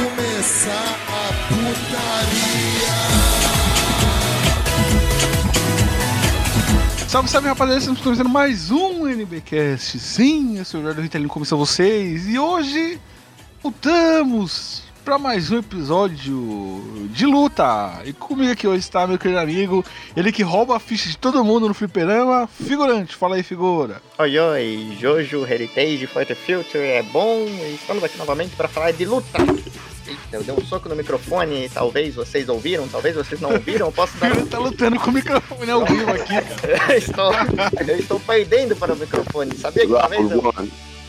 começar a putaria. Salve, salve rapaziada, estamos começando mais um NBcast. Sim, eu sou o Eduardo Ritalino, como são vocês? E hoje voltamos para mais um episódio de luta. E comigo aqui hoje está meu querido amigo, ele que rouba a ficha de todo mundo no fliperama, figurante. Fala aí, figura. Oi, oi, Jojo Heritage Fighter Future é bom e estamos aqui novamente para falar de luta. Eita, eu dei um soco no microfone, talvez vocês ouviram, talvez vocês não ouviram, eu posso dar Ele tá lutando com o microfone ao vivo aqui. eu, estou, eu estou perdendo para o microfone, sabia que uma vez eu,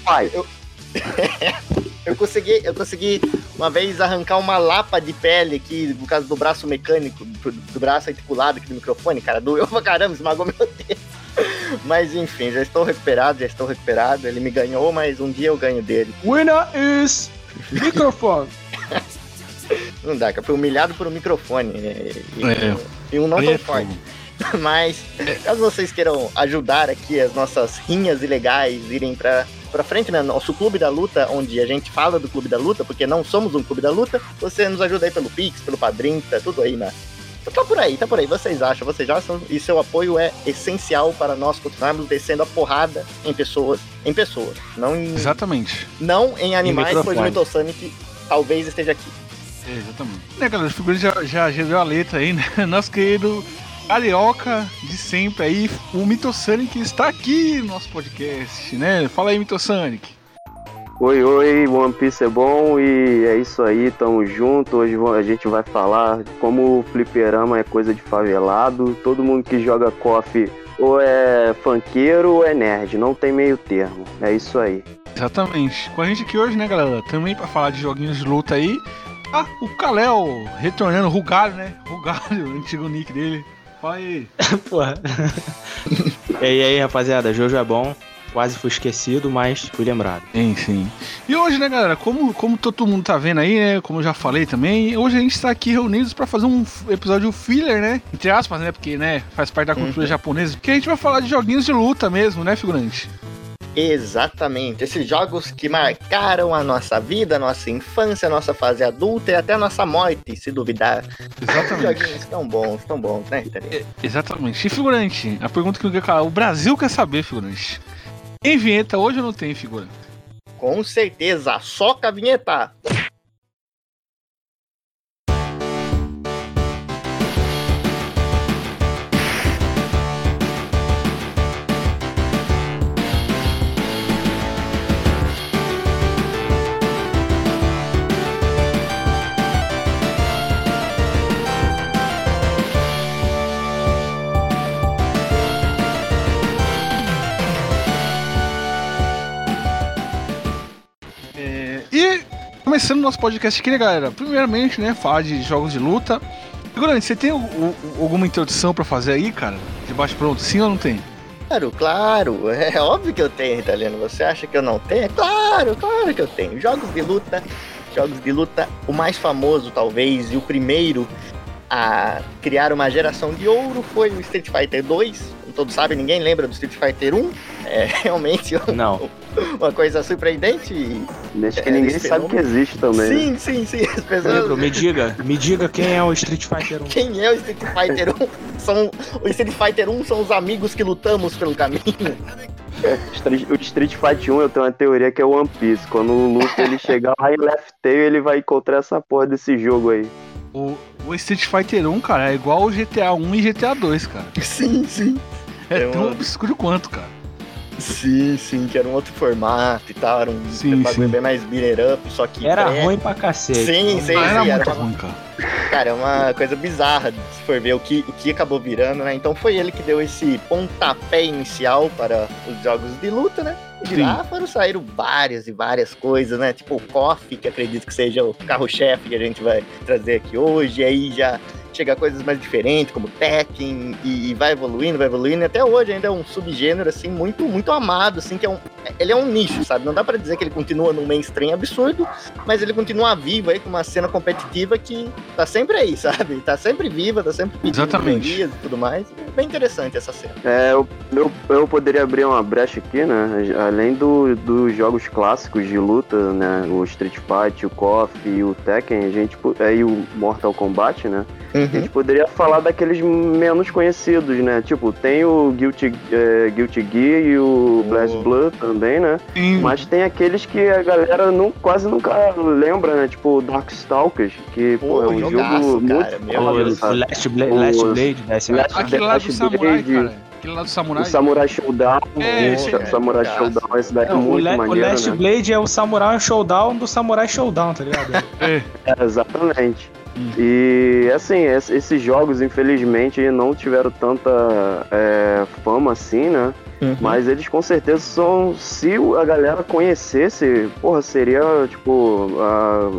Pai, eu consegui, eu consegui uma vez arrancar uma lapa de pele aqui, no caso do braço mecânico, do, do braço articulado aqui do microfone, cara, doeu pra caramba, esmagou meu dedo. Mas enfim, já estou recuperado, já estou recuperado. Ele me ganhou, mas um dia eu ganho dele. Winner is microphone. Não dá, cara. Fui humilhado por um microfone. E, e- É. e um não tão é forte. Mas, caso vocês queiram ajudar aqui as nossas rinhas ilegais irem pra, pra frente, né? Nosso clube da luta, onde a gente fala do clube da luta, porque não somos um clube da luta, você nos ajuda aí pelo Pix, pelo Padrim, tá tudo aí, né? Tá por aí, tá por aí. Vocês acham, vocês acham, e seu apoio é essencial para nós continuarmos descendo a porrada em pessoas, em pessoas, não em, Exatamente. não em animais, pois o microfone. Mitosonic talvez esteja aqui. É, exatamente. Né, galera, o figurante já, já, deu a letra aí, né? Nosso querido carioca de sempre aí, o Mitosonic está aqui no nosso podcast, né? Fala aí, Mitosonic. oi, oi, One Piece é bom e é isso aí, tamo junto. Hoje a gente vai falar como o fliperama é coisa de favelado. Todo mundo que joga KOF ou é funkeiro ou é nerd, não tem meio termo. É isso aí. Exatamente. Com a gente aqui hoje, né, galera? Também pra falar de joguinhos de luta aí. Ah, o Kalel retornando, Rugalho, né? Rugalho, o antigo nick dele. Fala aí. Porra. e aí, aí, rapaziada, Jojo é bom. Quase fui esquecido, mas fui lembrado. Sim, sim. E hoje, né, galera, como, como todo mundo tá vendo aí, né, como eu já falei também, hoje a gente tá aqui reunidos pra fazer um episódio filler, né, entre aspas, né, porque, né, faz parte da cultura japonesa, que a gente vai falar de joguinhos de luta mesmo, né, figurante? Exatamente, esses jogos que marcaram a nossa vida, a nossa infância, a nossa fase adulta e até a nossa morte, se duvidar. Exatamente. Joguinhos tão bons, tão bons, né, Itália? Exatamente. E figurante, a pergunta que o Brasil quer saber, figurante. Tem vinheta hoje ou não tem, figura? Com certeza, soca a vinheta! Começando o nosso podcast aqui, né, galera? Primeiramente, né, falar de jogos de luta. Figurante, você tem o- o- alguma introdução pra fazer aí, cara? De baixo pronto, sim ou não tem? Claro, claro, é óbvio que eu tenho, italiano. Você acha que eu não tenho? Claro, claro que eu tenho. Jogos de luta, jogos de luta, o mais famoso talvez e o primeiro a criar uma geração de ouro foi o Street Fighter 2. Como todos sabem, ninguém lembra do Street Fighter 1. É realmente Não. uma coisa surpreendente. e- Acho que É, ninguém sabe que existe também. né? Sim, sim, sim. As pessoas Lembro, me diga, me diga quem é o Street Fighter 1. Quem é o Street Fighter 1? São, o Street Fighter 1 são os amigos que lutamos pelo caminho. Street- O Street Fighter 1 eu tenho uma teoria que é o One Piece. Quando o Luffy ele chegar lá em Left Tail, ele vai encontrar essa porra desse jogo aí. O, o Street Fighter 1, cara, é igual o GTA 1 e GTA 2, cara. Sim, sim. É É tão uma- obscuro quanto, cara. Sim, sim, que era um outro formato e tal. Era um Sim, bagulho sim. bem mais beater up, só que. Era pré- ruim pra cacete. Sim, sim, era sim. muito Era, ruim, cara. cara, é uma coisa bizarra se for ver o que, o que acabou virando, né? Então foi ele que deu esse pontapé inicial para os jogos de luta, né? De Sim. lá foram saíram várias e várias coisas, né? Tipo o KOF, que acredito que seja o carro-chefe que a gente vai trazer aqui hoje. E aí já chega a coisas mais diferentes, como Tekken, e, e vai evoluindo, vai evoluindo. E até hoje ainda é um subgênero, assim, muito, muito amado, assim, que é um... Ele é um nicho, sabe? Não dá pra dizer que ele continua no mainstream absurdo, mas ele continua vivo aí com uma cena competitiva que tá sempre aí, sabe? Tá sempre viva, tá sempre pedindo Exatamente. e tudo mais. bem interessante essa cena. É, eu, eu, eu poderia abrir uma brecha aqui, né? Além do, dos jogos clássicos de luta, né? O Street Fighter, o KOF e o Tekken, a gente, po- é, e o Mortal Kombat, né? A Uhum. gente poderia falar daqueles menos conhecidos, né? Tipo, tem o Guilty, é, Guilty Gear e o Blast Oh. Blood também, né? Sim. Mas tem aqueles que a galera não, quase nunca lembra, né? Tipo o Darkstalkers, que pô, Pô, é um jogaço, jogo cara, muito meu foda, O, o? Last, Bla O- Last Blade SNK. Last- Aquele lá do Last samurai, Blade, cara. Aquele lá do O samurai. Samurai Showdown, É, o esse é, Samurai. Showdown, esse daí é Não, o, muito o maneiro, Last né? Blade é o Samurai Showdown do Samurai Showdown, tá ligado? É. É, exatamente. Hum. E assim, es- esses jogos, infelizmente, não tiveram tanta é, fama assim, né? Uhum. Mas eles com certeza são. Se a galera conhecesse, porra, seria tipo. ah,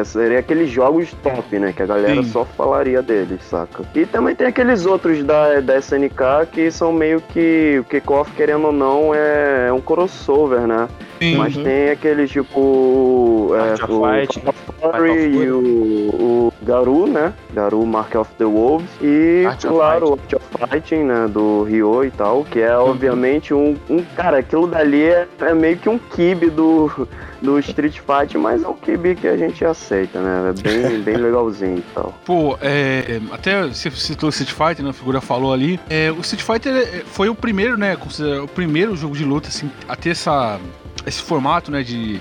é, seria aqueles jogos top, né? Que a galera Sim. só falaria deles, saca? E também tem aqueles outros da, da SNK que são meio que. O Kickoff, querendo ou não, é, é um crossover, né? Sim. Mas Uhum. tem aqueles tipo. é, o Fight, of Duty. e o, o Garu, né? Garu Mark of the Wolves. E, Art claro, o Art of Fighting, né? Do Ryo e tal, que é obviamente um, um. Cara, aquilo dali é, é meio que um kibe do, do Street Fighter, mas é um kibe que a gente aceita, né? É bem, bem legalzinho e tal. Pô, é, até você citou o Street Fighter, né? A figura falou ali. É, o Street Fighter é, foi o primeiro, né? O primeiro jogo de luta, assim, a ter essa, esse formato, né? De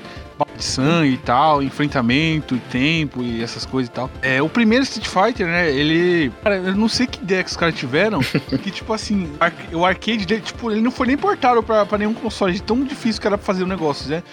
de sangue e tal, enfrentamento e tempo e essas coisas e tal. É, o primeiro Street Fighter, né? Ele. Cara, eu não sei que ideia que os caras tiveram. que, tipo assim, ar- o arcade dele, tipo, ele não foi nem portado pra, pra nenhum console, de tão difícil que era pra fazer o negócio, né?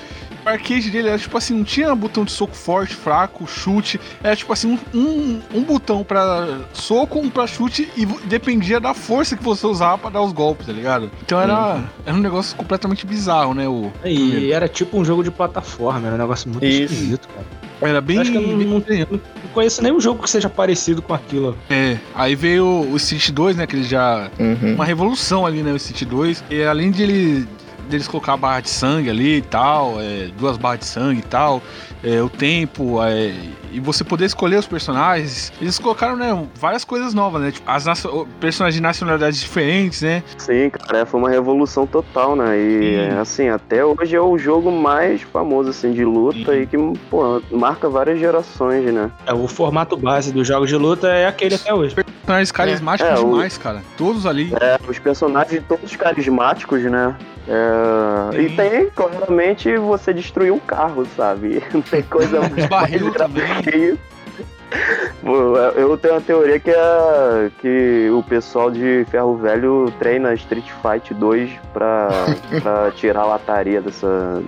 O arcade dele era tipo assim, não tinha botão de soco forte, fraco, chute. Era tipo assim, um, um, um botão pra soco, um pra chute e dependia da força que você usava pra dar os golpes, tá ligado? Então era, era um negócio completamente bizarro, né? O, E era tipo um jogo de plataforma, era um negócio muito Isso. esquisito, cara. era bem. Eu acho que eu não, não- conheço nenhum jogo que seja parecido com aquilo. É, aí veio o Street 2, né? Que ele já. Uhum. Uma revolução ali, né? O Street 2. E além de ele. Deles colocar a barra de sangue ali e tal, é, duas barras de sangue e tal, é, o tempo, é, e você poder escolher os personagens, eles colocaram, né, várias coisas novas, né? Tipo, as personagens de nacionalidades diferentes, né? Sim, cara, é, foi uma revolução total, né? E Sim. assim, até hoje é o jogo mais famoso assim de luta Sim. e que, pô, marca várias gerações, né? É, o formato base dos jogos de luta é aquele até hoje. Personagens carismáticos É, o- demais, cara. Todos ali. É, os personagens todos carismáticos, né? É, e tem, claramente, você destruir um carro, sabe? Não tem coisa Os barril também. que isso. Pô, Eu tenho uma teoria que é que o pessoal de Ferro Velho treina Street Fight 2 pra, pra tirar a lataria dessa.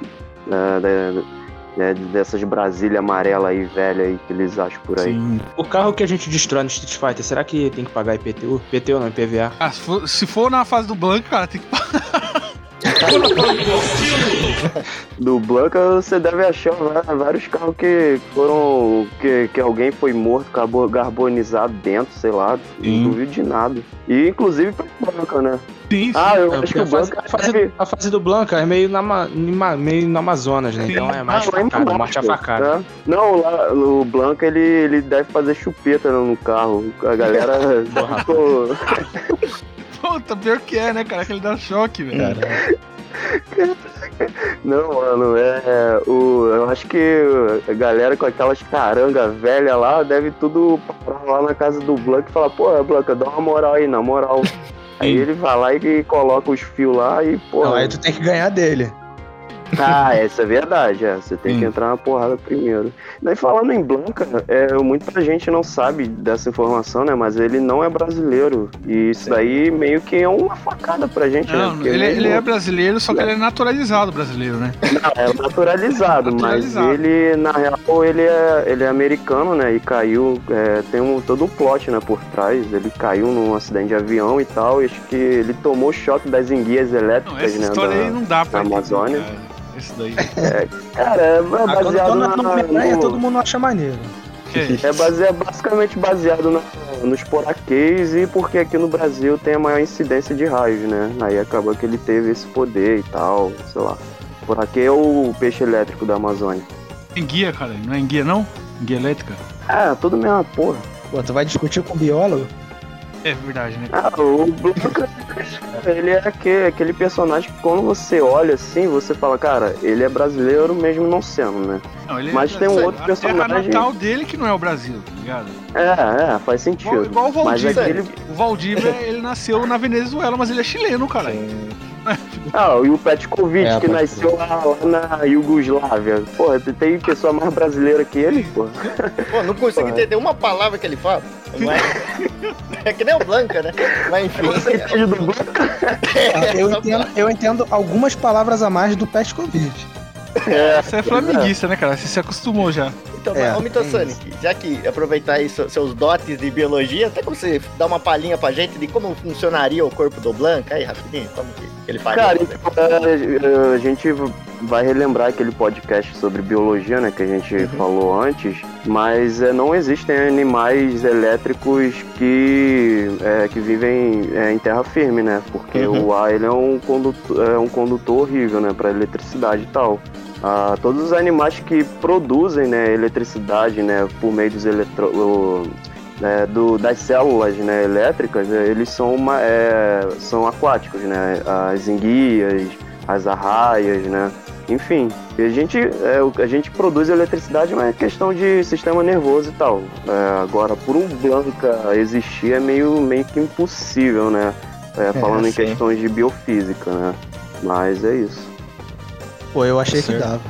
né, da- né, dessas Brasília amarela aí, velha aí, que eles acham por aí. Sim. O carro que a gente destrói no Street Fighter, será que tem que pagar IPTU? IPTU não, IPVA. Ah, se for, se for na fase do Blanco, cara, tem que Do Blanca você deve achar vários carros que foram. que, que alguém foi morto, carbo- carbonizado dentro, sei lá. Sim. Não duvido de nada. E inclusive pra Blanca, né? Sim, sim. Ah, eu É, acho que o Blanca a, fase, deve- a fase do Blanca é meio, na, meio no Amazonas, né? Sim. Então é mais Ah, facada, Blanca, morte a facada. né? Não, lá o Blanca ele, ele deve fazer chupeta no carro. A galera ficou. Puta, pior que é, né, cara? Que ele dá choque, velho. Não, mano, é. O, eu acho que a galera com aquelas caranga velha lá deve tudo parar lá na casa do Blanca e falar, pô, Blanca, dá uma moral aí, na moral. Aí ele vai lá e coloca os fios lá e, pô. Não, aí tu tem que ganhar dele. Ah, essa é verdade, é. Você tem Sim. que entrar na porrada primeiro. Daí falando em Blanca, é, muita gente não sabe dessa informação, né? Mas ele não é brasileiro. E isso daí meio que é uma facada pra gente, né? Não, Porque ele, mesmo- ele é brasileiro, só que ele é naturalizado brasileiro, né? Não, é naturalizado, Naturalizado. mas ele, na real, ele é, ele é americano, né? E caiu, é, tem um, todo um plot, né, por trás. Ele caiu num acidente de avião e tal. E acho que ele tomou choque das enguias Não, elétricas, essa né? história da- aí não dá pra da entender, Amazônia. cara. Esse daí. Cara, é Ah, baseado quando na, é aranha, no- todo mundo acha maneiro. Que é isso? É basicamente baseado na, nos poraquês e porque aqui no Brasil tem a maior incidência de raios, né? Aí acabou que ele teve esse poder e tal, sei lá. Poraquê é o peixe elétrico da Amazônia. Enguia, cara. Não é enguia, não? Enguia elétrica? Ah, tudo mesma porra. Pô, tu vai discutir com o biólogo? É verdade, né? Ah, o Blanca, ele é aquele, aquele personagem que quando você olha assim, você fala, cara, ele é brasileiro mesmo não sendo, né? Não, ele Mas é, tem um outro personagem- natal dele que não é o Brasil, tá ligado? É, é, faz sentido. Igual, igual o Mas Valdívia. aquele. O Valdívia, ele nasceu na Venezuela, mas ele é chileno, cara. Ah, e o Petkovic, É, que nasceu lá, lá na Iugoslávia. Porra, tem pessoa mais brasileira que ele, porra. Pô, não consigo é. entender uma palavra que ele fala. Não é? É que nem o Blanca, né? Mas enfim. Você entende do Blanca? Ah, eu, entendo, eu entendo algumas palavras a mais do Petkovic. É, Você é flamenguista, né, cara? Você se acostumou já. Então, É, mas, ô Sonic, já que aproveitar aí se- seus dotes de biologia, até como você dar uma palhinha pra gente de como funcionaria o corpo do Blanca aí, rapidinho, como que ele faria? Cara, então, é, a gente vai relembrar aquele podcast sobre biologia, né, que a gente Uhum. falou antes, mas é, não existem animais elétricos que, é, que vivem é, em terra firme, né, porque Uhum. o ar ele é um condutor, é um condutor horrível, né, para eletricidade e tal. Ah, todos os animais que produzem né, eletricidade né, por meio dos eletro... né, do- das células né, elétricas, né, eles são, uma, é, são aquáticos, né? As enguias, as arraias, né? Enfim, e a gente, é, a gente produz eletricidade, mas é questão de sistema nervoso e tal. É, agora, por um Blanca existir é meio, meio que impossível, né? É, falando em sim. questões de biofísica, né? Mas é isso. Pô, eu achei que Certo. dava.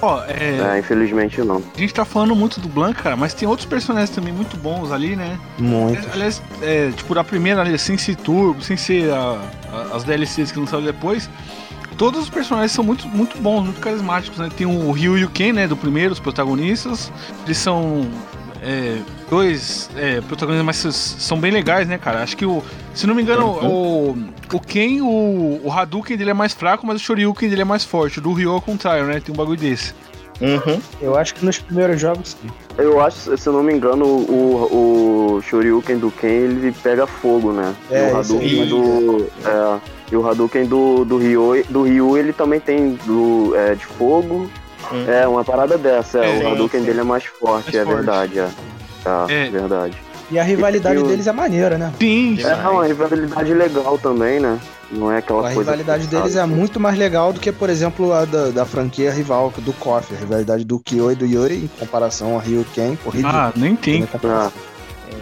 Ó, é, É, infelizmente não. a gente tá falando muito do Blanca, cara, mas tem outros personagens também muito bons ali, né? Muito. Aliás, é, tipo, da primeira ali, sem ser Turbo, sem ser a- a- as DLCs que lançaram depois, todos os personagens são muito, muito bons, muito carismáticos, né? Tem o Ryu e o Ken, né, do primeiro, os protagonistas. Eles são é, dois é, protagonistas, mas são bem legais, né, cara? Acho que o, se não me engano, o, o Ken, o, o Hadouken dele é mais fraco, mas o Shoryuken dele é mais forte. O do Ryu é o contrário, né? Tem um bagulho desse. Uhum. Eu acho que nos primeiros jogos sim. Eu acho, se eu não me engano, o, o Shoryuken do Ken ele pega fogo, né? É, e o Hadouken do. É, e o Hadouken do, do, Ryu, do Ryu ele também tem do, é, de fogo. Hum. É, uma parada dessa. É, o Hadouken sim. dele é mais forte, Mais é forte. verdade. É, é, É. verdade. E a rivalidade E o- deles é maneira, né? Sim, Sim. É uma rivalidade legal também, né? Não é aquela A coisa. rivalidade forçada. deles é muito mais legal do que, por exemplo, a da, da franquia rival do KOF. A rivalidade do Kyo e do Yuri em comparação ao Ryu Ken. Ridículo. Ah, nem tem. Comparação.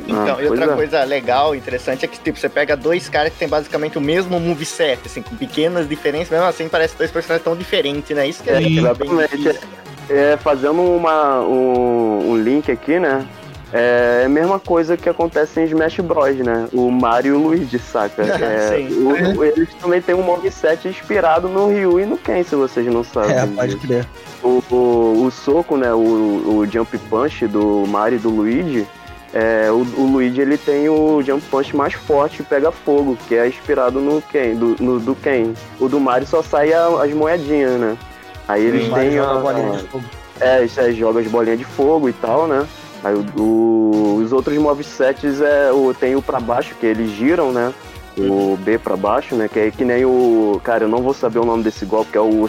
Então, Ah, e outra é. coisa legal, interessante, é que tipo, você pega dois caras que tem basicamente o mesmo moveset, assim, com pequenas diferenças, mesmo assim parece dois personagens tão diferentes, né? Isso que é, É, exatamente. difícil. É, fazendo uma, um, um link aqui, né? É a mesma coisa que acontece em Smash Bros, né? O Mario e o Luigi, saca? É, Sim. o- eles também têm um moveset inspirado no Ryu e no Ken, se vocês não sabem. É, pode crer. o, o, o soco, né? O, o Jump Punch do Mario e do Luigi. É, o, o Luigi ele tem o Jump Punch mais forte e pega fogo, que é inspirado no Ken, do, no, do Ken. O do Mario só sai a- as moedinhas, né? Aí eles têm a, bolinha de fogo. é, isso aí joga as bolinhas de fogo e tal, né? Aí o- o- os outros movesets é, o, tem o pra baixo, que eles giram, né? O B pra baixo, né? Que é que nem o. Cara, eu não vou saber o nome desse golpe, que é o. É.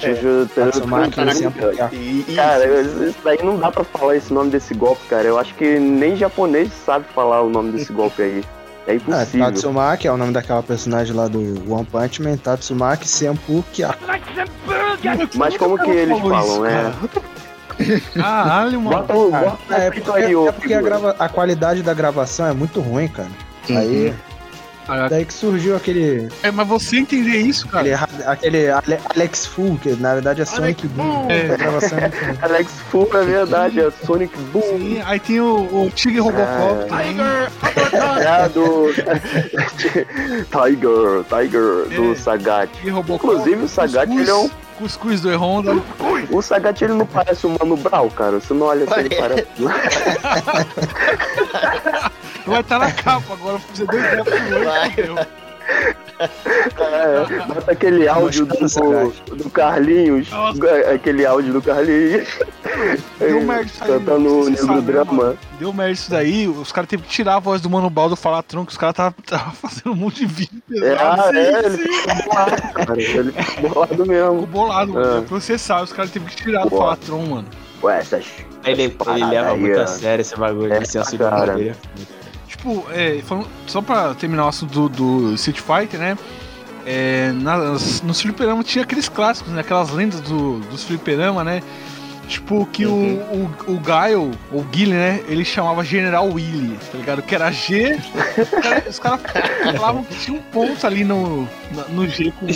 E, e- Cara, eu- isso daí não dá pra falar esse nome desse golpe, cara. Eu acho que nem japonês sabe falar o nome desse golpe aí. É Ah, impossível. Tatsumaki é o nome daquela personagem lá do One Punch Man. Tatsumaki Senpu Kyaku. Mas como que eles falam, né? Caralho, mano. Bota, o- Ah, bota é, escrito porque, aí, é porque a, grava- a qualidade da gravação é muito ruim, cara. Aí, Caraca. daí que surgiu aquele, É, mas você entender isso, aquele, cara. aquele Ale- Alex Full, que na verdade é Sonic Boom. É. É. Alex Full é verdade, é Sonic Boom. Sim, aí tem o, o Tigre Robocop É. também. É do. Tiger, Tiger, do É. Sagat. Tigre Robocop. Inclusive, o Sagat, ele é um. Cuscuz do Honda. O Sagat ele não parece o Mano Brown, cara. Você não olha assim, ele parece. Vai estar na capa agora, você dois tempos. É, bota aquele áudio do, do Carlinhos. Nossa. é, Aquele áudio do Carlinhos. Deu merda isso aí, Cantando o Negro sabe, Drama. mano? Deu merda isso daí, os caras teve que tirar a voz do Mano Baldo Falatron, que os caras tava, tava fazendo um monte de vídeo É, ah, Sim, é, ele ficou bolado, cara. Ele ficou bolado Ficou mesmo. bolado, mano. É. Processar, os caras teve que tirar do. Falatron, mano. Ué, essas. Ele, ele leva aí, muito a sério esse bagulho É, de senso de cara. Tipo, é, falando- só pra terminar o assunto do, do Street Fighter, né? É, nas, nos fliperama tinha aqueles clássicos, né? Aquelas lendas do, dos fliperama, né? Tipo, que o, o, o Gaio, ou Guile, né? Ele chamava General Willy, tá ligado? Que era G. os cara- caras falavam que tinha um ponto ali no, no G com.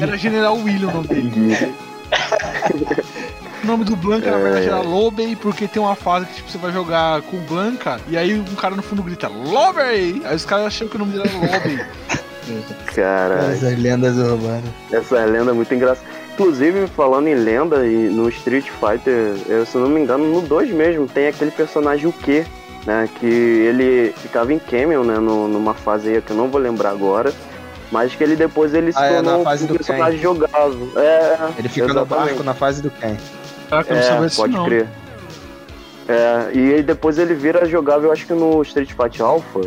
Era General Willy o nome dele. O nome do Blanca, na verdade, era Lobey, porque tem uma fase que tipo, você vai jogar com o Blanca, e aí um cara no fundo grita Lobey! Aí os caras acham que o nome dele era Lobey. Caralho. Essas lendas urbanas. Essa lenda é muito engraçada. Inclusive, falando em lenda, e no Street Fighter, eu, se eu não me engano, no 2 mesmo, tem aquele personagem o Q, né? Que ele ficava em Camel, né? no- numa fase aí que eu não vou lembrar agora. Mas que ele depois ele se Ah, é, tornou na fase um do personagem jogável. É, Ele fica no exatamente. barco na fase do Ken. Caraca, eu não É, pode não. crer. É, e aí depois ele vira jogável, acho que no Street Fighter Alpha.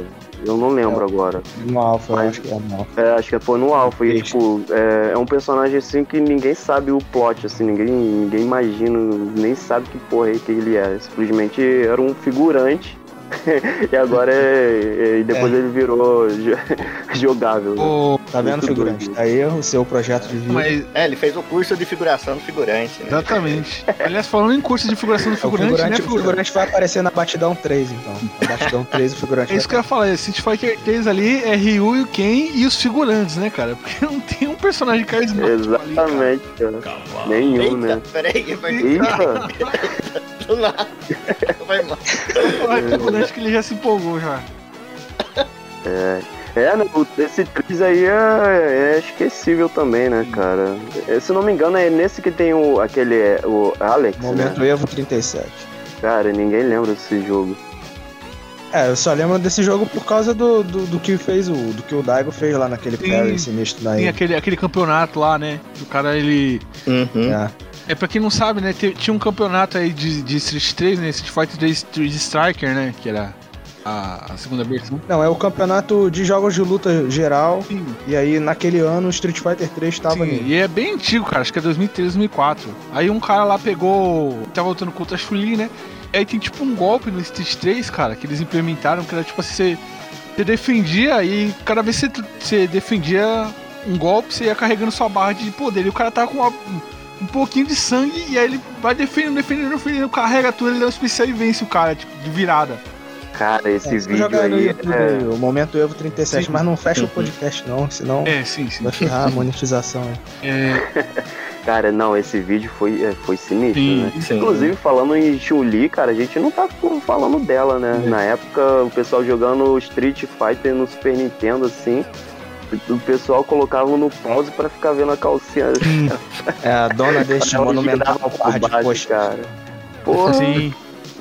Eu não lembro agora. No Alpha, eu Mas- acho que é no Alpha. É, acho que foi no Alpha. E, tipo, é, é um personagem assim que ninguém sabe o plot, assim, ninguém, ninguém imagina, nem sabe que porra é que ele é. Simplesmente era um figurante. e agora é. é- E depois É. ele virou jo- jogável. né? Tá vendo, Muito figurante? doido. Tá aí o seu projeto de vida. mas, É, ele fez o curso de figuração do figurante, né? exatamente. Aliás, falando em curso de figuração do É, o figurante, figurante, né, o figurante? figurante vai aparecer na Batidão 3, então. Na Batidão 3 o figurante É isso que eu ia falar, é Street Fighter 3 ali é Ryu e o Ken e os figurantes, né, cara? Porque não tem um personagem carismático ali, cara. Exatamente, cara. Nenhum, né? Eita, peraí, vai Eita! Do nada. Vai mal. De figurante que ele já se empolgou já. É, né, o- esse 3 aí é, é esquecível também, né, cara? É, Se não me engano, é nesse que tem o, aquele, é, o Alex, né? Momento Evo 37. Cara, ninguém lembra desse jogo. É, eu só lembro desse jogo por causa do, do, do que fez o. do que o Daigo fez lá naquele Sim. parry sinistro na Tem aquele, aquele campeonato lá, né? O cara, ele. Uhum. É. É pra quem não sabe, né? Tinha um campeonato aí de, de Street 3, né? Street Fighter 3 Street Striker, né? Que era a, a segunda versão. Não, é o campeonato de jogos de luta geral. Sim, E aí, naquele ano, Street Fighter 3 tava sim, nele. e é bem antigo, cara. Acho que é 2003, 2004. Aí um cara lá pegou. Tava lutando contra a Chun-Li, né? E aí tem tipo um golpe no Street 3, cara, que eles implementaram, que era tipo assim, você, você defendia e cada vez que você, você defendia um golpe, você ia carregando sua barra de poder. E o cara tava com uma- um pouquinho de sangue e aí ele vai defendendo, defendendo, defendendo, carrega tudo, ele dá um especial e vence o cara, tipo, de virada. Cara, esse É, vídeo aí é... aí, o Momento Evo 37, Sim. mas não fecha o podcast não, senão É, sim, sim. vai ferrar a monetização. aí. É, Cara, não, esse vídeo foi, é, foi sinistro, Sim, né? sim. Inclusive, falando em Chun-Li, cara, a gente não tá falando dela, né? É. Na época, o pessoal jogando Street Fighter no Super Nintendo, assim, o pessoal colocava no pause pra ficar vendo a calcinha. É a dona deste monumental par de coxa. cara. Porra, sim.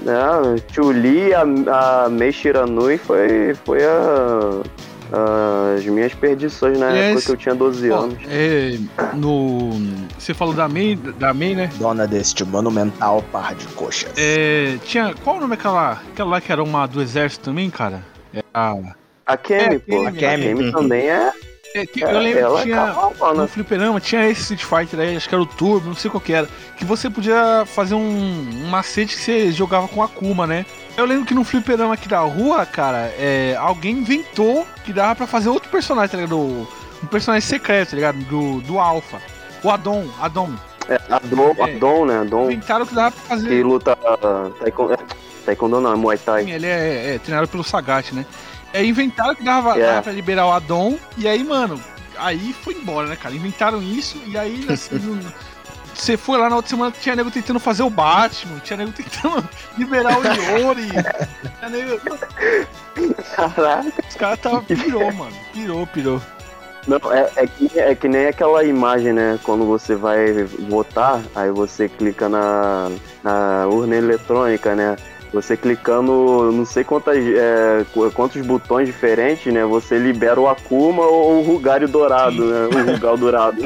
Não, Chuli, a, a Mei Shiranui foi, foi a, a- as minhas perdições na E época esse- que eu tinha 12 Ó, anos. é, no. Você falou da May, da May, né? Dona deste monumental par de coxas. É, tinha. Qual o nome daquela. Aquela lá que era uma do exército também, cara? É a. A Kemi, É, pô. a Kemi. Também é. É, que, é eu lembro que tinha. é cabal, No né? fliperama tinha esse Street Fighter aí, acho que era o Turbo, não sei qual que era. Que você podia fazer um, um macete que você jogava com a Akuma, né? Eu lembro que no fliperama aqui da rua, cara, é, alguém inventou que dava pra fazer outro personagem, tá ligado? Um personagem secreto, tá ligado? Do, do Alpha. O Adon, Adon. É, a Dom, a É. Dom, né? A Dom Inventaram que dava pra que fazer. luta uh, taekwondo, é, taekwondo não, é Muay Thai. Ele é, é treinado pelo Sagat, né? Aí inventaram que dava, É. dava pra liberar o Adon, e aí, mano, aí foi embora, né, cara? Inventaram isso, e aí assim, você foi lá na outra semana, tinha nego tentando fazer o Batman, tinha nego tentando liberar o Yori. tinha nego, Caraca. os caras tava pirou, mano. Pirou, pirou. Não, é, é, que, é que nem aquela imagem, né? Quando você vai votar, aí você clica na, na urna eletrônica, né? Você clicando não sei quantas, é, qu- quantos botões diferentes, né? Você libera o Akuma ou o Rugário Dourado, né? O Rugal Dourado.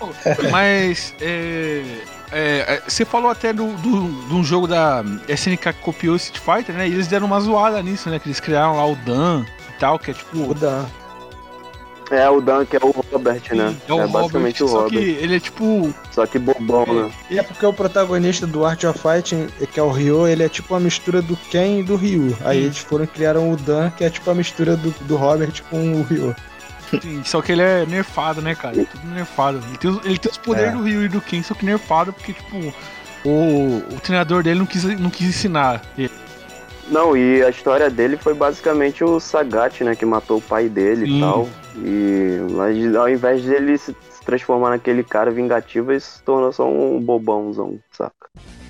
Mas é, é, é, você falou até do, do, de um jogo da SNK que copiou o Street Fighter, né? E eles deram uma zoada nisso, né? Que eles criaram lá o Dan e tal, que é tipo. O Dan. É, o Dan, que é o Robert, né? É o basicamente Robert, o só Robert. que ele é tipo. Só que bobão, né? É porque o protagonista do Art of Fighting, que é o Ryo, ele é tipo uma mistura do Ken e do Ryu. Aí Hum. eles foram e criaram o Dan, que é tipo a mistura do, do Robert com o Ryo. Sim, só que ele é nerfado, né, cara? Tudo nerfado. Ele tem, os- ele tem os poderes É. do Ryu e do Ken, só que nerfado porque, tipo, o, o treinador dele não quis, não quis ensinar. ele. Não, e a história dele foi basicamente o Sagat, né? Que matou o pai dele Sim. e tal. E mas ao invés dele se, se transformar naquele cara vingativo, ele se tornou só um bobãozão, saca?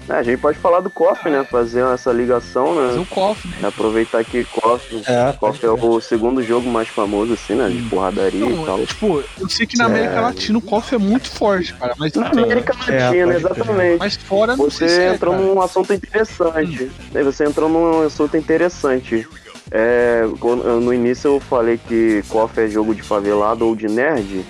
É, a gente pode falar do KOF, né? Fazer essa ligação, Fazer né? o KOF, né? Aproveitar que KOF, É, KOF é o segundo jogo mais famoso, assim, né? De porradaria e Não, tal. é, tipo, eu sei que na América É. Latina o KOF é muito forte, cara, mas, Na América É, Latina, pode exatamente. mas fora não sei Você se é, entrou cara. num assunto interessante. Aí você entrou num assunto interessante. É, no início eu falei que KOF é jogo de favelado ou de nerd,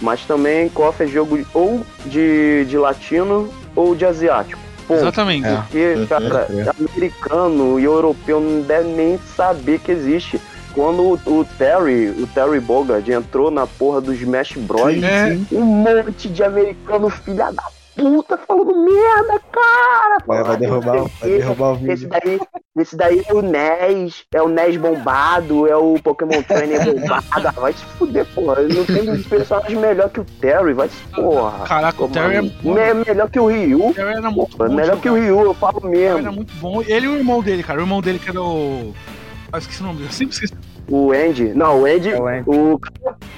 mas também KOF é jogo ou de, de latino ou de asiático. Ponto. Exatamente. É. Porque, Uhum. cara, É. americano e europeu não deve nem saber que existe. Quando o, o Terry, o Terry Bogard entrou na porra do Smash Bros, É, um monte de americano filha da puta falando merda, cara. Vai, vai derrubar, vai o quê. derrubar o Esse vídeo. daí, esse daí é o NES, é o NES bombado, é o Pokémon Trainer bombado. Ah, vai se fuder, porra. Não tem personagem melhor que o Terry, vai se porra. Caraca, o Terry é, Mano, é melhor que o Ryu. o Terry era muito Porra, bom. melhor que o. Ryu, eu falo O Terry era mesmo. muito bom. Ele e o irmão dele, cara. O irmão dele que era o. Ah, esqueci o nome dele. Eu sempre esqueci. O Andy, não, o Andy, É o Andy. o,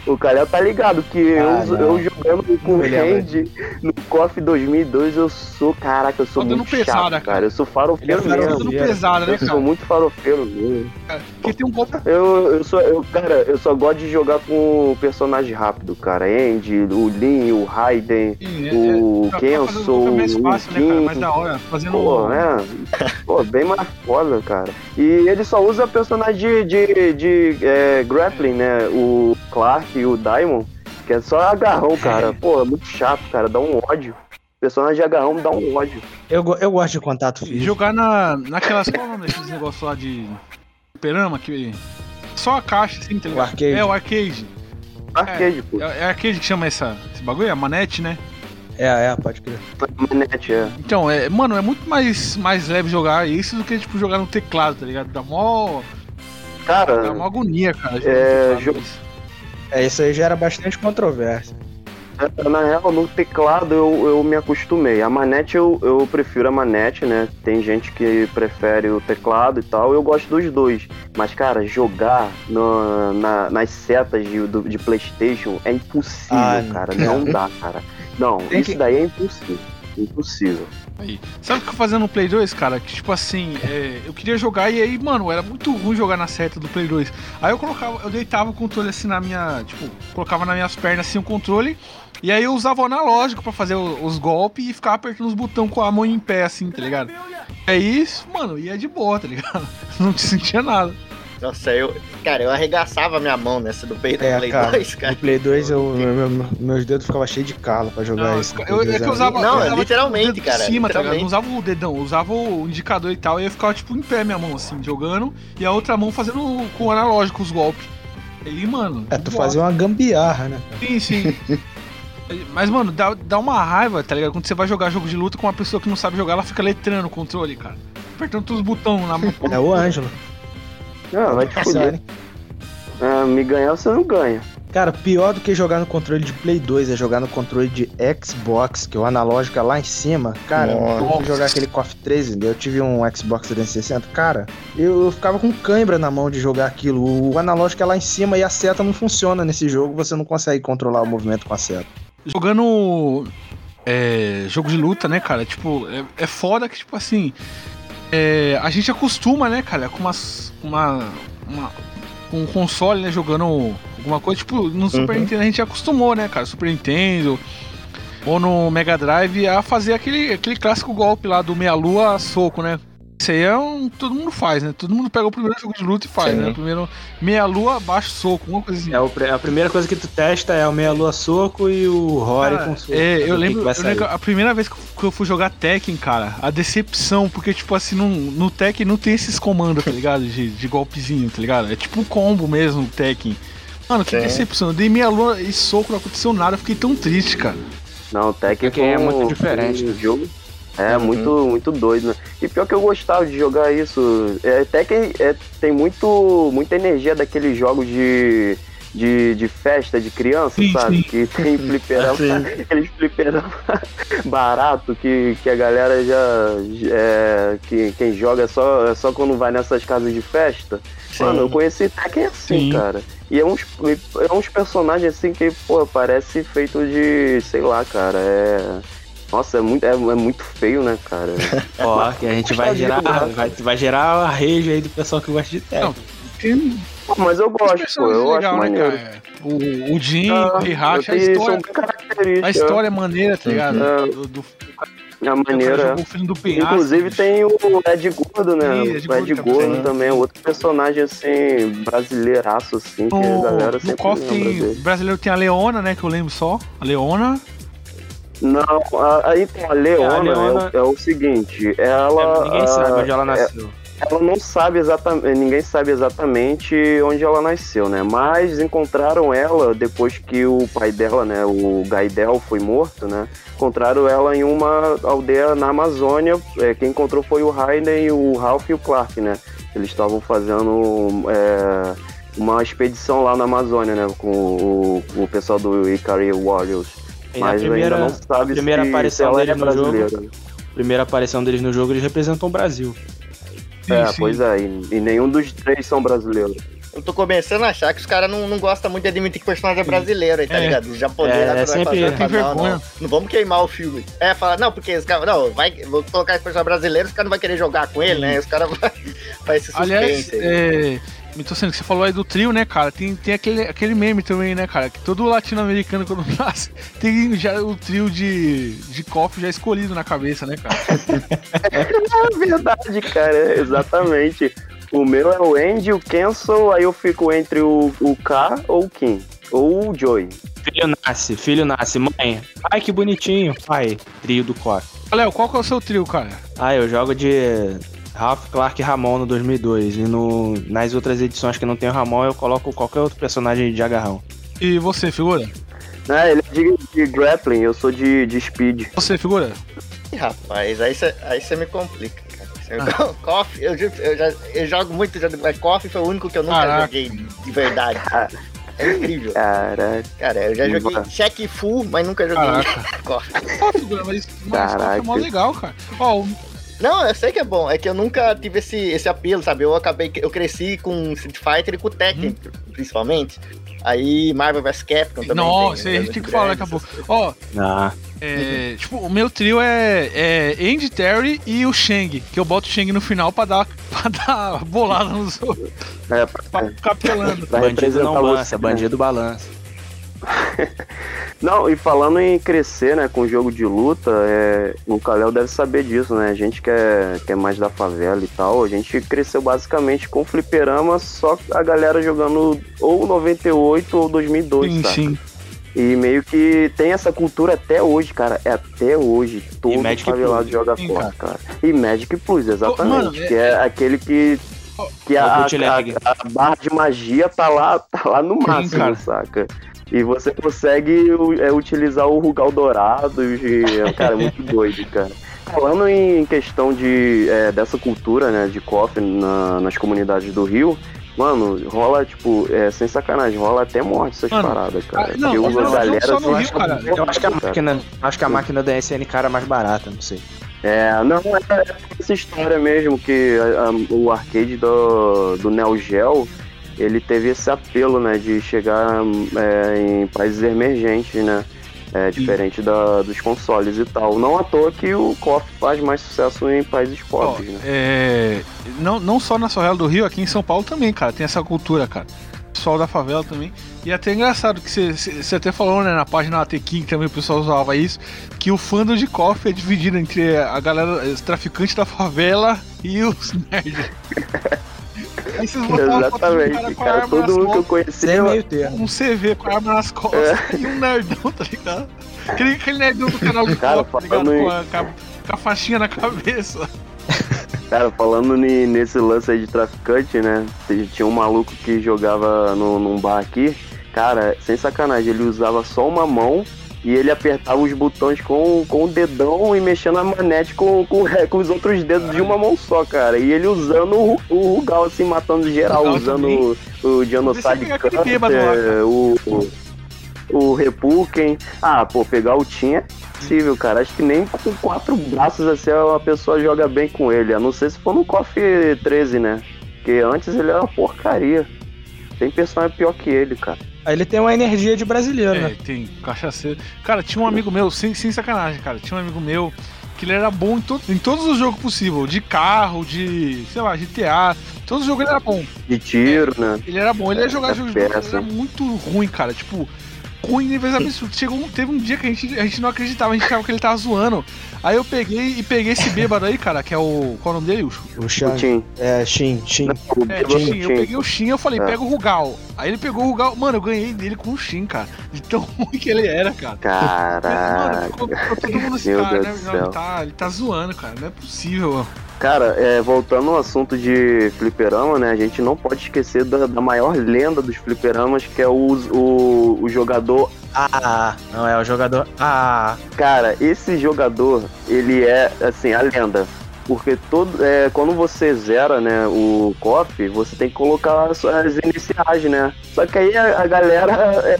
o tá ligado que Ah, eu, eu jogando com o me lembro. Andy no KOF 2002, eu sou, caraca, eu sou Tá muito pesada, chato, cara. cara. Eu sou é farofeiro. Tá mesmo. dando pesada, né, Eu sou cara? muito farofeiro mesmo. Porque tem um golpe. Eu, eu sou, eu, cara, eu só gosto de jogar com personagem rápido, cara. Andy, o Lin, o Raiden, É, o pra fazer Kenso, é mais o fácil, né, cara? Mais Kim. da hora. Fazendo. Pô, é. Pô, bem mais foda, cara. E ele só usa personagem de, de, de é, grappling, né? O Clark e o Diamond, que é só agarrão, cara. Pô, é muito chato, cara. Dá um ódio. Personagem de agarrão me dá um ódio. Eu, eu gosto de contato E físico. jogar na, naquelas. Qual é o nome desses negócios lá de. Perama, que. Só a caixa, assim, tá ligado? arcade. É, o arcade. Arcade, pô. É, é arcade que chama essa, esse bagulho? É a manete, né? É, é, pode crer. Manete, é. Então, é, mano, é muito mais, mais leve jogar isso do que, tipo, jogar no teclado, tá ligado? Dá mó, Cara, mó agonia, cara. É. É, isso aí gera bastante controvérsia. na real, no teclado eu, eu me acostumei. A manete eu, eu prefiro a manete, né? Tem gente que prefere o teclado e tal. Eu gosto dos dois. Mas, cara, jogar no- na- nas setas de, do- de PlayStation é impossível, Ah, cara. não. Não dá, cara. Não, Tem isso que- daí é impossível. Impossível. Aí. Sabe o que eu fazia no Play 2, cara? Que tipo assim, é, eu queria jogar e aí, mano, era muito ruim jogar na seta do Play 2. Aí eu colocava, eu deitava o controle assim na minha. Tipo, colocava nas minhas pernas assim o controle. E aí eu usava o analógico pra fazer os golpes e ficava apertando os botões com a mão em pé, assim, tá ligado? É isso, mano, ia de boa, tá ligado? Não te sentia nada. Nossa, eu. Cara, eu arregaçava minha mão nessa do peito É, do Play cara. 2, No cara. Play 2, eu, meu- meu- meus dedos ficavam cheios de calo pra jogar Não, isso. eu, é 2, que eu usava. Não, eu é usava, literalmente, tipo, cara, Em cima, tá ligado? Eu não usava o dedão, eu usava o indicador e tal. E eu ficava, tipo, em pé minha mão, assim, jogando. E a outra mão fazendo com o analógico os golpes. Aí, mano. É, tu fazia uma gambiarra, né? Sim, sim. Mas, mano, dá, dá uma raiva, tá ligado? Quando você vai jogar jogo de luta com uma pessoa que não sabe jogar, ela fica letrando o controle, cara. Apertando todos os botões na mão. É o Ângelo. Ah, vai te fuder. Ah, me ganhar você não ganha. Cara, pior do que jogar no controle de Play 2 é jogar no controle de Xbox, que o analógico é lá em cima. Cara, Nossa. eu jogar aquele KOF 13, eu tive um Xbox 360. Cara, eu, eu ficava com cãibra na mão de jogar aquilo. O analógico é lá em cima e a seta não funciona nesse jogo, você não consegue controlar o movimento com a seta. Jogando é, jogo de luta, né, cara? Tipo, é, é foda que, tipo assim. É, a gente acostuma, né, cara, com umas, uma, uma. Com um console, né, jogando alguma coisa. Tipo, no Super Uhum. Nintendo a gente acostumou, né, cara? Super Nintendo. Ou no Mega Drive a fazer aquele, aquele clássico golpe lá do meia-lua soco, né? Isso aí é um. Todo mundo faz, né? Todo mundo pega o primeiro jogo de luta e faz, Sim. né? Primeiro meia-lua, baixo soco, uma coisa assim. É o, a primeira coisa que tu testa é o meia-lua soco e o Rory Cara, com soco. É, eu que lembro, que vai eu lembro a primeira vez que eu- que fui jogar Tekken, cara, a decepção, porque, tipo assim, no, no Tekken não tem esses comandos, tá ligado? De, de golpezinho, tá ligado? É tipo um combo mesmo, o Tekken. Mano, que Sim. decepção. Eu dei meia lua e soco, não aconteceu nada. Eu fiquei tão triste, cara. Não, o Tekken Tekken é muito diferente, né? jogo. É, Uhum. muito, muito doido, né? E pior que eu gostava de jogar isso. É, Tekken é, tem muito, muita energia daqueles jogos de, de, de festa de criança, Sim, sabe? sim. Que tem fliperama, aqueles fliperama barato que, que a galera já. É, que quem joga é só, é só quando vai nessas casas de festa. Sim. Mano, eu conheci Tekken assim, Sim. cara. E é uns, é uns personagens assim que, pô, parece feito de. sei lá, cara. É. Nossa, é muito, é, é muito feio, né, cara? Ó, que a gente vai gerar, vai, vai gerar a rage aí do pessoal que gosta de. Tem Mas eu gosto, pô, eu acho legais, né, maneiro. cara? O, o Jin, Ah, o Heihachi, a história. A história é maneira, tá ligado? Uhum. Do, do, É o maneira. o do penhasco. Inclusive tem o Ed Gordo, né? Sim, Ed o Ed Gordo Gordo também. também, outro personagem assim, brasileiraço, assim, que a No, galera no sempre tem. brasileiro tem a Leona, né? Que eu lembro só. A Leona. Não, a- aí tem a Leona, É, a Leona- É, o, é o seguinte, ela. É, ninguém sabe onde ela nasceu. ela não sabe exatamente, ninguém sabe exatamente onde ela nasceu, né? Mas encontraram ela depois que o pai dela, né, o Gaidel, foi morto, né? Encontraram ela em uma aldeia na Amazônia. É, quem encontrou foi o Raiden, o Ralph e o Clark, né? Eles estavam fazendo é, uma expedição lá na Amazônia, né? Com o, o pessoal do Ikari Warriors. Na Mas primeira, ainda não sabe primeira se, aparição se ela é deles no jogo- brasileira. primeira aparição deles no jogo, eles representam o Brasil. Sim, É, sim. pois é, e, e nenhum dos três são brasileiros. Eu tô começando a achar que os caras não, não gostam muito de admitir que o personagem é brasileiro aí, tá É. ligado? Os japoneses É, lá é vai sempre- fazer, tem fala, não, vergonha. não, não vamos queimar o filme. É, fala, não, porque os caras, não, vai, vou colocar esse personagem brasileiro, os caras não vão querer jogar com ele, né? Os caras vão vai se Aliás, suspense. é, me tô sendo que você falou aí do trio, né, cara? Tem, tem aquele, aquele meme também, né, cara? Que todo latino-americano, quando nasce, tem já o trio de, de coffee já escolhido na cabeça, né, cara? É verdade, cara, é, exatamente. O meu é o Andy, o Cancel, aí eu fico entre o, o K ou o Kim. Ou o Joey. Filho nasce, filho nasce. Mãe, ai que bonitinho. Pai, trio do KOF. Léo, qual que é o seu trio, cara? Ah, eu jogo de Ralph Clark e Ramon no 2002. E no, nas outras edições que não tem o Ramon, eu coloco qualquer outro personagem de agarrão. E você, figura? É, ele é de, de grappling, eu sou de, de speed. Você, figura? Ih, Rapaz, aí você aí cê me complica, Ah. Coffee, eu, eu, já, eu jogo muito, mas Coffee foi o único que eu nunca Caraca. joguei de verdade. Cara. É incrível. Caraca. Cara, eu já joguei check full, mas nunca joguei Caraca. Coffee. Ó, figura, mas, mas Caraca. é mó legal, cara. Ó, o- Não, eu sei que é bom. É que eu nunca tive esse, esse apelo, sabe? Eu acabei. Eu cresci com Street Fighter e com Tekken, principalmente. Aí Marvel vs Capcom também. nossa, tem, a né, gente tem que falar daqui a pouco. Ó, Ah, é, tipo, o meu trio é, é Andy, Terry e o Shang, que eu boto o Shang no final pra dar, pra dar bolada nos outros, É, pra ficar pelando. pra bandido não você, balança, né? bandido balança. Não, e falando em crescer, né, com jogo de luta, é, o Kalel deve saber disso, né? A gente que é, que é mais da favela e tal, a gente cresceu basicamente com fliperama, só a galera jogando ou 98 ou 2002, Sim, sabe? sim. E meio que tem essa cultura até hoje, cara. É até hoje. Todo favelado Plus. joga Sim, forte, cara. E Magic Plus, exatamente. mano, é- que é aquele que. Que É a, a, a barra de magia tá lá, tá lá no máximo, cara. saca? E você consegue é, utilizar o Rugal Dourado. E, cara, é muito doido, cara. Falando em questão de, é, dessa cultura, né, de coffee na- nas comunidades do Rio, mano, rola, tipo, é, sem sacanagem, rola até morte essas Mano, paradas, cara. ah, não, Porque não, galera, só no assim, Rio, cara. Eu acho que a cara. máquina, acho que a máquina da SNK era mais barata, não sei. É, não, é essa história mesmo, que a- a- o arcade do, do Neo Geo, ele teve esse apelo, né, de chegar é, em países emergentes, né, é, diferente da, dos consoles e tal. Não à toa que o KOF faz mais sucesso em países pobres, né. é, não, não só na favela do Rio, aqui em São Paulo também, cara. Tem essa cultura, cara. Pessoal da favela também. E é até engraçado que você- até falou, né, na página da Tekken também o pessoal usava isso, que o fandom de coffee é dividido entre a galera, os traficantes da favela e os nerds. Aí vocês Exatamente, com cara. arma Todo mundo que eu costas, conhecia. meio termo. um CV com a arma nas costas e um nerdão, tá ligado? Aquele, aquele nerdão do canal de Cara, coffee, tá ligado? em- Com a, com a- faixinha na cabeça. Cara, falando nesse lance aí de traficante, né? Tinha um maluco que jogava no, num bar aqui Cara, sem sacanagem, ele usava só uma mão e ele apertava os botões com, com o dedão e mexendo a manete com, com, com os outros dedos de uma mão só, cara. E ele usando o, o Rugal, assim, matando geral, Rugal usando o, o Genocide Cutter, o, o, o Repulken. Ah, pô, pegar o Tim é possível, cara. Acho que nem com quatro braços assim uma pessoa joga bem com ele. A não ser se for no KOF 13, né? Porque antes ele era uma porcaria. Tem personagem pior que ele, cara. Aí ele tem uma energia de brasileiro, É, né? tem cachaceiro. Cara, tinha um amigo meu, sem, sem sacanagem, cara. Tinha um amigo meu que ele era bom em, to- em todos os jogos possíveis. De carro, de, sei lá, GTA. Todos os jogos ele era bom. De tiro, né? Ele era bom. Ele ia jogar É jogos de ele era muito ruim, cara. Tipo, ruim em níveis absurdos. Chegou um, teve um dia que a gente, a gente não acreditava, a gente achava que ele tava zoando. Aí eu peguei e peguei esse bêbado aí, cara, que é o. Qual é o nome dele? O O O. Tim. É, Shin, Shin. O É, o Shin. Eu peguei o Shin e eu falei, É. pega o Rugal. Aí ele pegou o Rugal. Mano, eu ganhei dele com o Shin, cara. De tão ruim que ele era, cara. Mano, Caraca. ficou, ficou todo mundo assim, cara, Deus né? Não, ele, tá, ele tá zoando, cara. Não é possível, mano. Cara, é, voltando ao assunto de fliperama, né? A gente não pode esquecer da, da maior lenda dos fliperamas, que é o, o, o jogador. Ah, não é o jogador. Ah, Cara, esse jogador, ele é, assim, a lenda. Porque todo, é, quando você zera, né, o KOF, você tem que colocar as suas iniciais, né? Só que aí a, a galera é,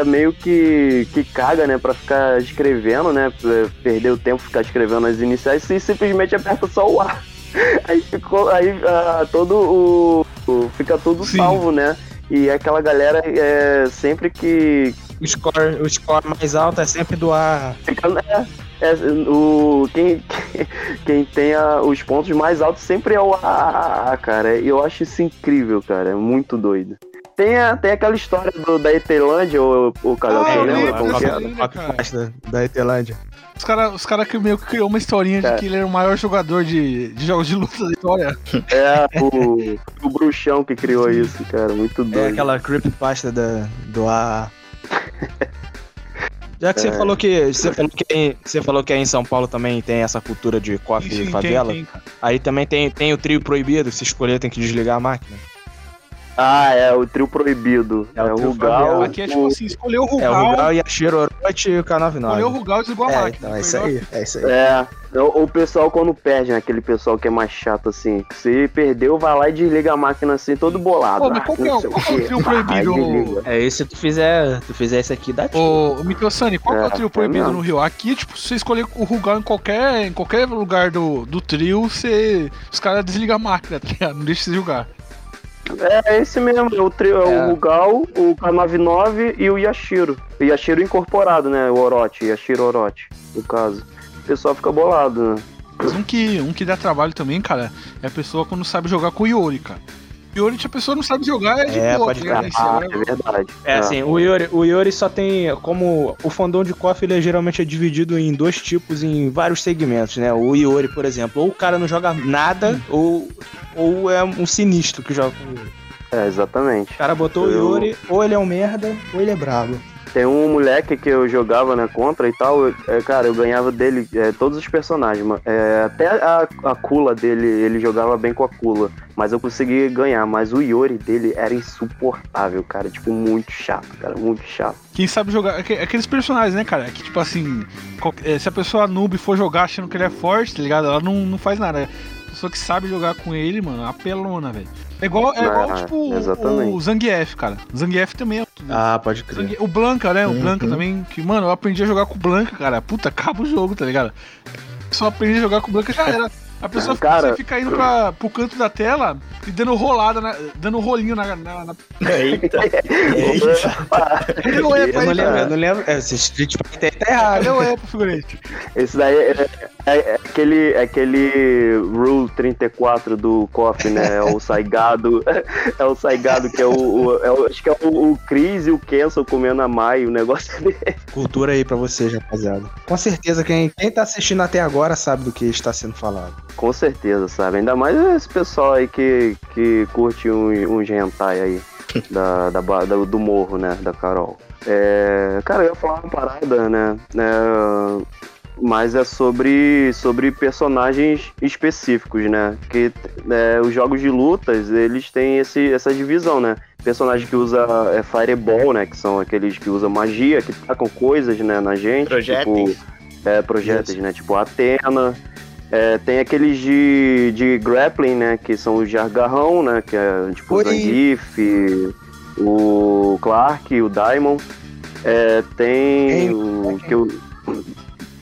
é meio que, que caga, né, pra ficar escrevendo, né? Perder o tempo ficar escrevendo as iniciais e simplesmente aperta só o A. Aí ficou. Aí ah, todo o. o- Fica tudo Sim. salvo, né? E aquela galera é sempre que, o score, o score mais alto é sempre do A. Fica, é, é, o, quem, quem tem a- os pontos mais altos sempre é o AA, cara. E eu acho isso incrível, cara. É muito doido. Tem, a- tem aquela história do, da Etelândia, o, o Calhau, Ah, você lembra lembro como que dessa era? aí. Rock cara. Da Etelândia. Os caras os cara que meio que criou uma historinha de É. que ele era o maior jogador de, de jogos de luta da história. É, o, o bruxão que criou isso, cara. Muito doido. É aquela creepypasta da, do A. Já que você É. falou que você falou que em- você falou que aí em São Paulo também tem essa cultura de coffee Sim, e tem- favela, tem, cara. aí também tem, tem o trio proibido, se escolher tem que desligar a máquina. Ah, é, o trio proibido. É É, o Rugal. Aqui é tipo o- assim, escolheu o É o Rugal, Rugal e a Shirorote e o K99. escolheu o Rugal e desligou a É, máquina. então é Foi isso aí, é isso aí. É, o, o pessoal quando perde, né? Aquele pessoal que é mais chato assim. Se perdeu, vai lá e desliga a máquina assim, todo bolado. Pô, mas Ah, qual que é qual que é o quê. trio proibido? É, e se tu fizer, tu fizer isso aqui, dá tiro. Ô, Microsani, qual que é o É, trio é proibido no Rio? Aqui, tipo, se você escolher o Rugal em qualquer, em qualquer lugar do, do trio, você, os caras desligam a máquina, tá ligado? Não deixa você jogar. É esse mesmo, é o trio, é, É. o Rugal, o K99 e o Yashiro. O Yashiro incorporado, né? O Orochi, Yashiro Orochi, no caso. O pessoal fica bolado, né? Mas um que, um que dá trabalho também, cara, é a pessoa quando sabe jogar com o Yori, cara. Yori, se a pessoa não sabe jogar, é de É, boa, pode Ah, é- é verdade. É assim, o Yori, o Yori só tem. Como o fandom de KOF ele é geralmente é dividido em dois tipos, em vários segmentos, né? O Yori, por exemplo, ou o cara não joga nada, ou, ou é um sinistro que joga com o Yori. É, exatamente. O cara botou Eu- o Yori, ou ele é um merda, ou ele é brabo. Tem um moleque que eu jogava né, contra e tal, eu- é, cara, eu ganhava dele é, todos os personagens, mano. É, até a, a Kula dele, ele jogava bem com a Kula, mas eu consegui ganhar, mas o Yori dele era insuportável, cara, tipo, muito chato, cara, muito chato. Quem sabe jogar. aque- Aqueles personagens, né, cara? Que tipo assim. é, se a pessoa noob for jogar achando que ele é forte, tá ligado? Ela não, não faz nada. A pessoa que sabe jogar com ele, mano, é apelona, velho. É igual, é igual Ah, tipo, exatamente. o Zangief, cara. O Zangief também é. Ah, pode crer. O Blanca, né? O Uhum. Blanca também. Que, mano, eu aprendi a jogar com o Blanca, cara. Puta, acaba o jogo, tá ligado? Só aprendi a jogar com o Blanca já era. A pessoa fica, Cara- fica indo pra, pro canto da tela e dando rolada, na- dando rolinho na. na, na... Eita. E pra Eu não lembro, eu não lembro. É, esse Street Fighter tá errado. Cadê o E pro figurante? Esse daí é, é- é aquele, é aquele Rule 34 do KOF, né? É o Saigado. É o Saigado que é o. o- é o- acho que é o, o Chris e o Kenson comendo a Mai, o negócio dele. Cultura aí pra vocês, rapaziada. Com certeza, quem, quem tá assistindo até agora sabe do que está sendo falado. Com certeza, sabe? Ainda mais esse pessoal aí que, que curte um, um hentai aí. Da, da, da- do morro, né? Da Carol. É, cara, eu ia falar uma parada, né? É, mas é sobre, sobre personagens específicos, né? Porque é, os jogos de lutas, eles têm esse, essa divisão, né? personagem que usa é, Fireball, né? Que são aqueles que usam magia, que tacam coisas, né, na gente. Projéteis. Tipo, é, projéteis, né? Tipo Atena. É, tem aqueles de, de grappling, né? Que são os de agarrão, né? Que é tipo o Oi. Zangief, o Clark, o Daimon. É, tem Quem? o. Que o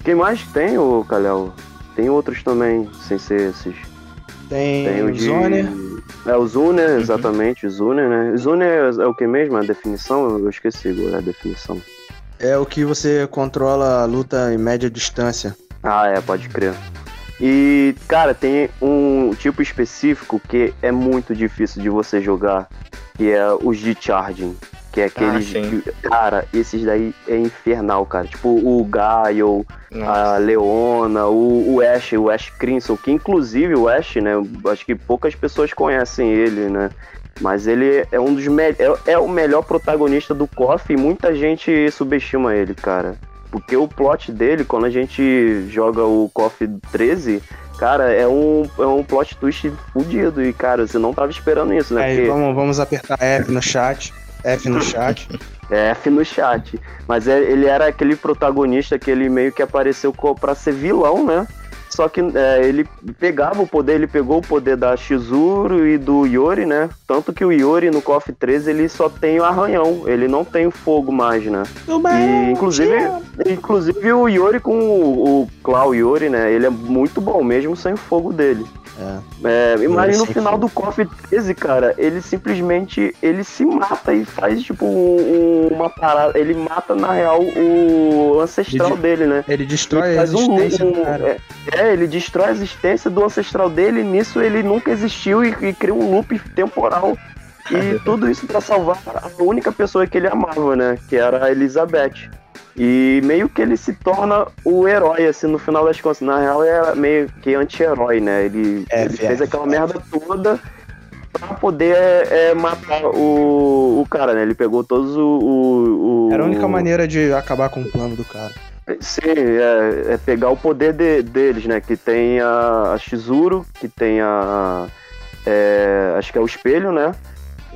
quem mais tem, o Kalel? Tem outros também, sem ser esses. Tem, Tem o de. Zoner. É o Zuner, exatamente, o Zuner, né? Zuner é, é o que mesmo? A definição? Eu esqueci agora a definição. É o que você controla a luta em média distância. Ah, é, pode crer. E, cara, tem um tipo específico que é muito difícil de você jogar, que é os de charging. Que é aqueles. sim. que- cara, esses daí é infernal, cara. Tipo o Gaio, a. Leona, o, o Ash, o Ash Crimson, que inclusive o Ash, né? Acho que poucas pessoas conhecem ele, né? Mas ele é um dos me é, é o melhor protagonista do KOF e muita gente subestima ele, cara. Porque o plot dele, quando a gente joga o KOF 13, cara, é um, é um plot twist fudido. E, cara, você não tava esperando isso, né? Aí Porque- vamos, vamos apertar F no chat. F no chat. É, F no chat. Mas é- ele era aquele protagonista que ele meio que apareceu pra ser vilão, né? Só que é, ele pegava o poder, ele pegou o poder da Shizuru e do Yori, né? Tanto que o Yori no KOF 13 ele só tem o arranhão, ele não tem o fogo mais, né? E inclusive, inclusive o Yori com o, o Clau Yori, né? Ele é muito bom mesmo sem o fogo dele. É. É, no final do KOF 13, cara, ele simplesmente ele se mata e faz tipo um- um- uma parada. Ele mata na real o ancestral Ele- dele, né? Ele destrói Ele a um- existência do um- cara. é, é, ele destrói a existência do ancestral dele, e nisso ele nunca existiu e, e cria um loop temporal. E tudo isso pra salvar a única pessoa que ele amava, né? Que era a Elizabeth. E meio que ele se torna o herói, assim, no final das contas. Na real, é meio que anti-herói, né? Ele, É, ele é. fez aquela merda toda pra poder é, matar o, o cara, né? Ele pegou todos o. o, o Era a única maneira de acabar com o plano do cara. Sim, é, é pegar o poder de- deles, né? Que tem a, a Shizuru, que tem a. é, acho que é o espelho, né?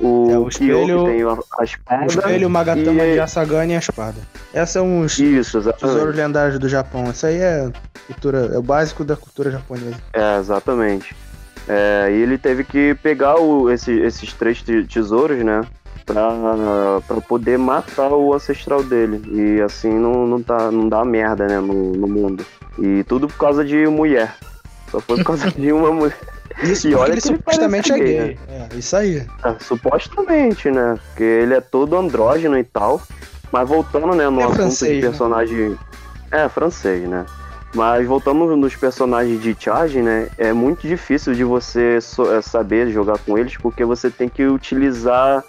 O, É, o espelho- tem a, a espada. O espelho, o Magatama e- de Asagani e a espada. Esses são os Isso, tesouros lendários do Japão. Isso aí é cultura, é o básico da cultura japonesa. É, exatamente. É, e ele teve que pegar o- esse- esses três te- tesouros, né? Pra, pra poder matar o ancestral dele. E assim não, não, tá, não dá merda, né? No, no mundo. E tudo por causa de mulher. Só foi por causa de uma mulher. Isso E olha ele que ele supostamente é parece gay. gay, É, isso aí. É, supostamente, né? Porque ele é todo andrógeno e tal. Mas voltando, né, no É assunto francês, de né? personagem. É, francês, né? Mas voltando nos personagens de charge, né? É muito difícil de você so- é, saber jogar com eles, porque você tem que utilizar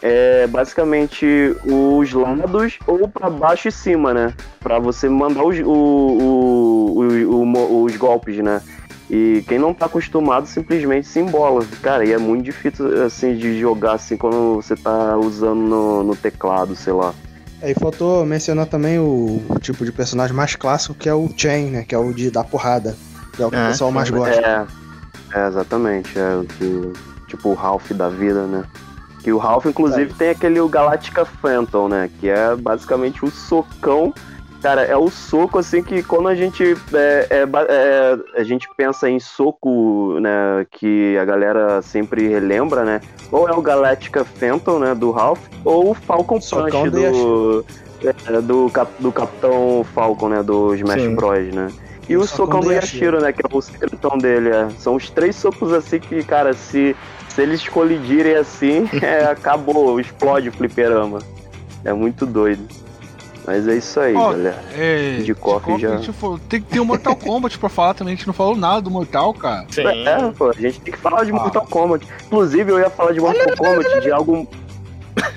é, basicamente os lados ou para baixo e cima, né? Pra você mandar os, o- o- o- os golpes, né? E quem não tá acostumado simplesmente se embola. Cara, e é muito difícil assim de jogar assim quando você tá usando no, no teclado, sei lá. Aí faltou mencionar também o, o tipo de personagem mais clássico, que é o Chain, né? Que é o de dar porrada. Que é o que Ah, o pessoal mais sim. gosta. É, é exatamente. É o que. Tipo o Ralph da vida, né? Que o Ralph, inclusive, tem aquele o Galactica Phantom, né? Que é basicamente o socão. Cara, é o soco assim que quando a gente é, é é, a gente pensa em soco, né, que a galera sempre relembra, né? Ou é o Galactica Phantom, né, do Ralph, ou o Falcon Punch do do é, do, cap- do Capitão Falcon, né, do Smash Sim. Bros, né? E o socão do Yashiro, né? Que é o secretão dele. É. São os três socos assim que, cara, se, se eles colidirem assim, é, acabou, explode o fliperama. É muito doido. Mas é isso aí, Ó, galera. É, De coffee já. falou- tem que ter o Mortal Kombat pra falar também. A gente não falou nada do Mortal, cara. Sim. É, pô, a gente tem que falar de Ah. Mortal Kombat. Inclusive, eu ia falar de Mortal Kombat, de algo.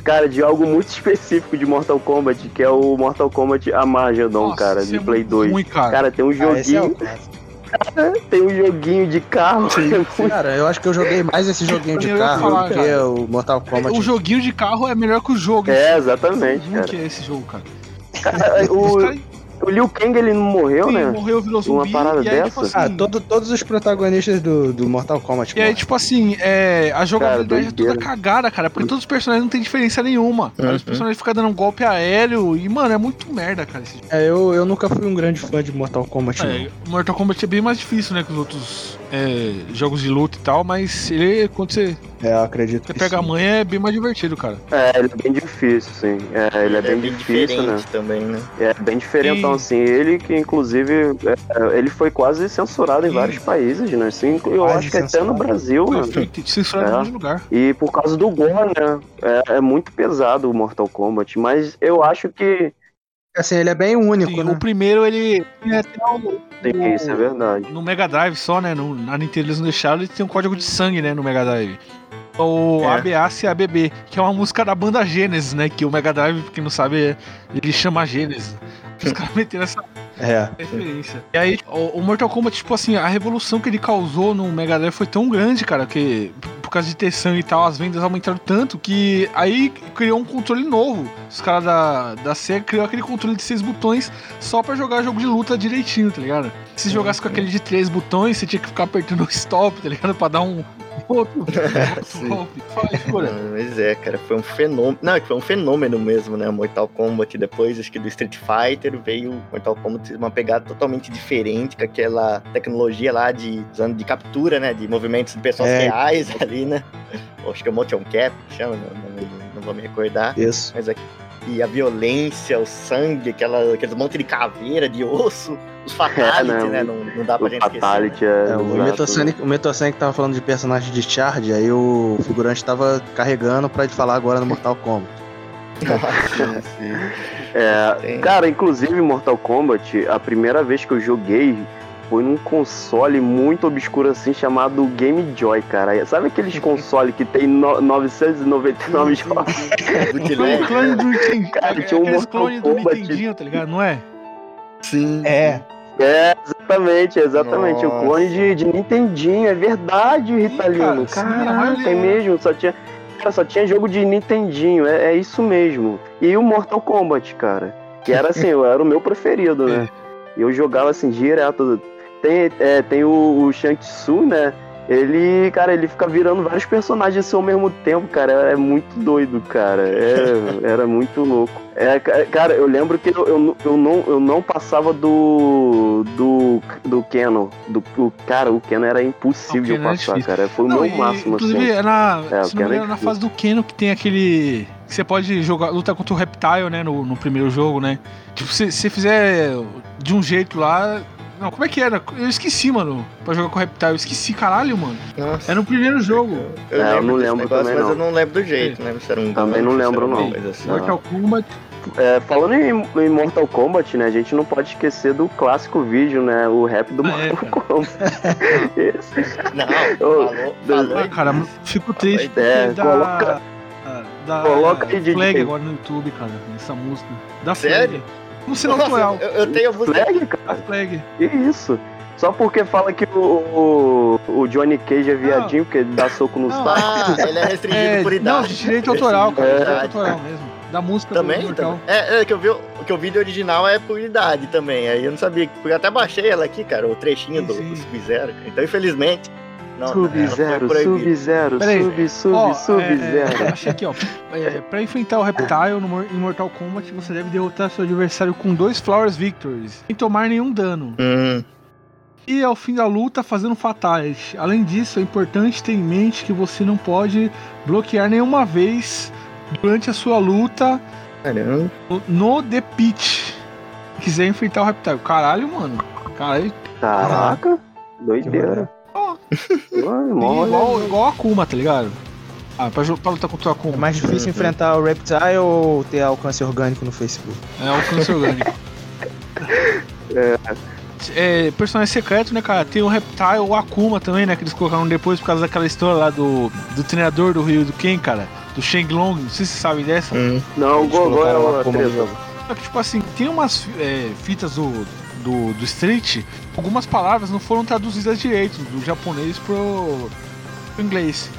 Cara, de algo muito específico de Mortal Kombat, que é o Mortal Kombat Armageddon, Nossa, cara, de é Play muito 2. Ruim, cara. Cara, tem um Ah, é o joguinho, clássico. tem um joguinho de carro. é muito Cara, eu acho que eu joguei mais esse joguinho de carro falar, do que cara. o Mortal Kombat. o joguinho de carro é melhor que o jogo. É, exatamente, cara. que é esse jogo, cara. Cara, Os o, O Liu Kang ele não morreu, Sim, né? morreu, virou Uma zumbi. parada e aí, tipo dessa? assim, Ah, todo- todos os protagonistas do, do Mortal Kombat. E aí, tipo assim, é, a jogabilidade é toda cagada, cara, porque todos os personagens não tem diferença nenhuma. Aí Os Uhum. personagens ficam dando um golpe aéreo e, mano, é muito merda, cara. Esse jogo. É, eu, eu nunca fui um grande fã de Mortal Kombat, É, não. Mortal Kombat é bem mais difícil, né, que os outros é, jogos de luta e tal, mas ele, quando você, É, eu acredito você que pega a sim. manha, é bem mais divertido, cara. É, ele é bem difícil, sim. É, ele é, bem, difícil, né? diferente também, né? É bem diferentão, Sim. assim. Ele que, inclusive, é, ele foi quase censurado em Sim. vários países, né? Assim, eu Quase acho que até censurado. no Brasil, Foi mano. feito censurado É. em monte de lugar. E por causa do gore, né? É, é muito pesado o Mortal Kombat, mas eu acho que. Assim, ele é bem único, Sim, né? O primeiro, ele tinha até o, Sim, isso é verdade. no Mega Drive só, né? No, na Nintendo eles não deixaram, ele tem um código de sangue, né, no Mega Drive. O É. ABAC ABB, que é uma música da banda Genesis, né? Que o Mega Drive, quem não sabe, ele chama Genesis. Os caras meteram essa É. referência. E aí, o, o Mortal Kombat, tipo assim, a revolução que ele causou no Mega Drive foi tão grande, cara, que por causa de ter sangue e tal, as vendas aumentaram tanto que aí criou um controle novo. Os caras da, da SEGA criou aquele controle de seis botões só pra jogar jogo de luta direitinho, tá ligado? Se jogasse com aquele de três botões, você tinha que ficar apertando o stop, tá ligado? Pra dar um outro, outro Sim. golpe. Fala aí, figura. Não, Mas é, cara, foi um fenômeno. Não, é que foi um fenômeno mesmo, né? Mortal Kombat. Depois, acho que do Street Fighter, veio Mortal Kombat uma pegada totalmente diferente, com aquela tecnologia lá de usando de captura, né? De movimentos de pessoas É. reais ali, né? Acho que é o Motion Cap, chama, não, não- não vou me recordar. Isso. Mas aqui. E a violência, o sangue, aquela, aqueles monte de caveira, de osso, os fatality, É, né? né? Não, não dá pra gente esquecer. né? Fatality é. É, o. Metosonic, o Metosonic tava falando de personagem de Charge, aí o figurante tava carregando pra te falar agora no Mortal Kombat. Sim, sim. É, cara, inclusive Mortal Kombat, a primeira vez que eu joguei foi num console muito obscuro assim chamado Game Joy, cara. Sabe aqueles consoles que tem no- 999 jogos? Bootleg, Foi o clone né? do Nintendo. Cara, é, tinha um Mortal Kombat. Nintendinho, tá ligado? Não é? Sim. É. É, exatamente, exatamente. Nossa. O clone de, de Nintendinho, é verdade, Ritalino. cara, sim, Caraca, é mesmo. Só tinha, cara, só tinha jogo de Nintendinho, é, é isso mesmo. E o Mortal Kombat, cara. Que era assim, era o meu preferido, né? E eu jogava assim direto. Tem, é, tem o, o Shang Tsung, né? Ele, cara, ele fica virando vários personagens assim ao mesmo tempo, cara. É muito doido, cara. É- era muito louco. É, ca- cara, eu lembro que eu, eu, não- eu, não, eu não passava do. do. do Canon. Do, o, cara, o Canon era impossível O é passar, difícil. cara. Foi o Não, meu e, máximo, Inclusive, assim. é na, É, se o não me Keno é engano, na fase do Keno que tem aquele. que você pode jogar, lutar contra o Reptile, né? No, no primeiro jogo, né? Tipo, se você fizer de um jeito lá. Não, como é que era? Eu esqueci, mano. Pra jogar com o Reptile. Eu esqueci, caralho, mano. Nossa. É no primeiro jogo. Eu, É, eu não lembro negócio, também, mas não. eu não lembro do jeito, né? Se era um Também não era lembro, não. assim. Mortal Kombat. É, falando em, em Mortal Kombat, né? A gente não pode esquecer do clássico vídeo, né? O rap do Ah, é, Mortal Kombat. Esse- Não, falou, falou Ah, cara, fico triste É, da. coloca- da coloca aí, Flag DJ. agora no YouTube, cara. Essa música. Da Sério? Flag. No sinal Nossa, autoral. eu, eu tenho. Flag, cara. Flag. Que isso? Só porque fala que o, o, o Johnny Cage é viadinho, porque ele dá soco nos tacos. Ah, ele é restringido É, por idade. não, de direito autoral, cara. É. De direito autoral mesmo. Da música Também? também. É, é que eu vi o que o vídeo original é por idade também. Aí eu não sabia, porque eu até baixei ela aqui, cara, o trechinho Sim, do, sim. do Sub-Zero. cara. Então, infelizmente, Sub-Zero, proibida. Sub-Zero, sub, sub, Ó, Sub-Zero. é, achei aqui, ó. É, pra enfrentar o Reptile no em Mortal Kombat, você deve derrotar seu adversário com dois Flowers Victories, sem tomar nenhum dano. Hum, E ao fim da luta, fazendo Fatality. Além disso, é importante ter em mente que você não pode bloquear nenhuma vez durante a sua luta caramba. no- no The Pit. Se quiser enfrentar o Reptile. Caralho, mano. Caralho, Caraca, doideira. Igual, igual a Akuma, tá ligado? Ah, pra, pra lutar contra o É Akuma. mais difícil enfrentar o Reptile ou ter alcance orgânico no Facebook? É o câncer orgânico. É, personagem secreto, né, cara? Tem o Reptile, o Akuma também, né? Que eles colocaram depois por causa daquela história lá do, do treinador do Rio do Ken, cara. Do Shenlong. Não sei se você sabe dessa. Hum. Não, o Gogó é uma Akuma. Só que, tipo assim, tem umas é, fitas do, do, do Street, algumas palavras não foram traduzidas direito do japonês pro, pro inglês.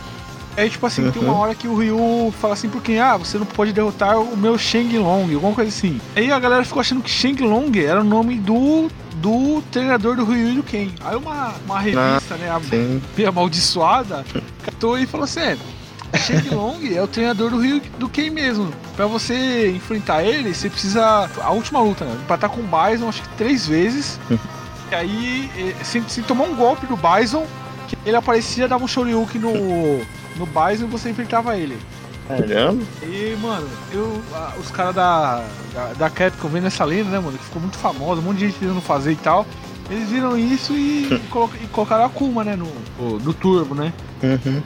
Aí, tipo assim, tem Uhum. uma hora que o Ryu fala assim pro Ken, ah, você não pode derrotar o meu Shang Long, alguma coisa assim. Aí a galera ficou achando que Shang Long era o nome do, do treinador do Ryu e do Ken. Aí uma, uma revista, né, a amaldiçoada, catou e falou assim, é, Shang Long é o treinador do Ryu e do Ken mesmo. Pra você enfrentar ele, você precisa, a última luta, né, empatar com o Bison, acho que três vezes. E aí, eh, se, se tomar um golpe do Bison, ele aparecia, dava um Shoryuken no, no Bison e você enfrentava ele. Caramba. E, mano, eu, os caras da, da, da Capcom vendo essa lenda, né, mano, que ficou muito famosa, um monte de gente tentando fazer e tal. Eles viram isso e, e, colo- colocaram a Kuma, né, no, o- no Turbo, né? Uhum.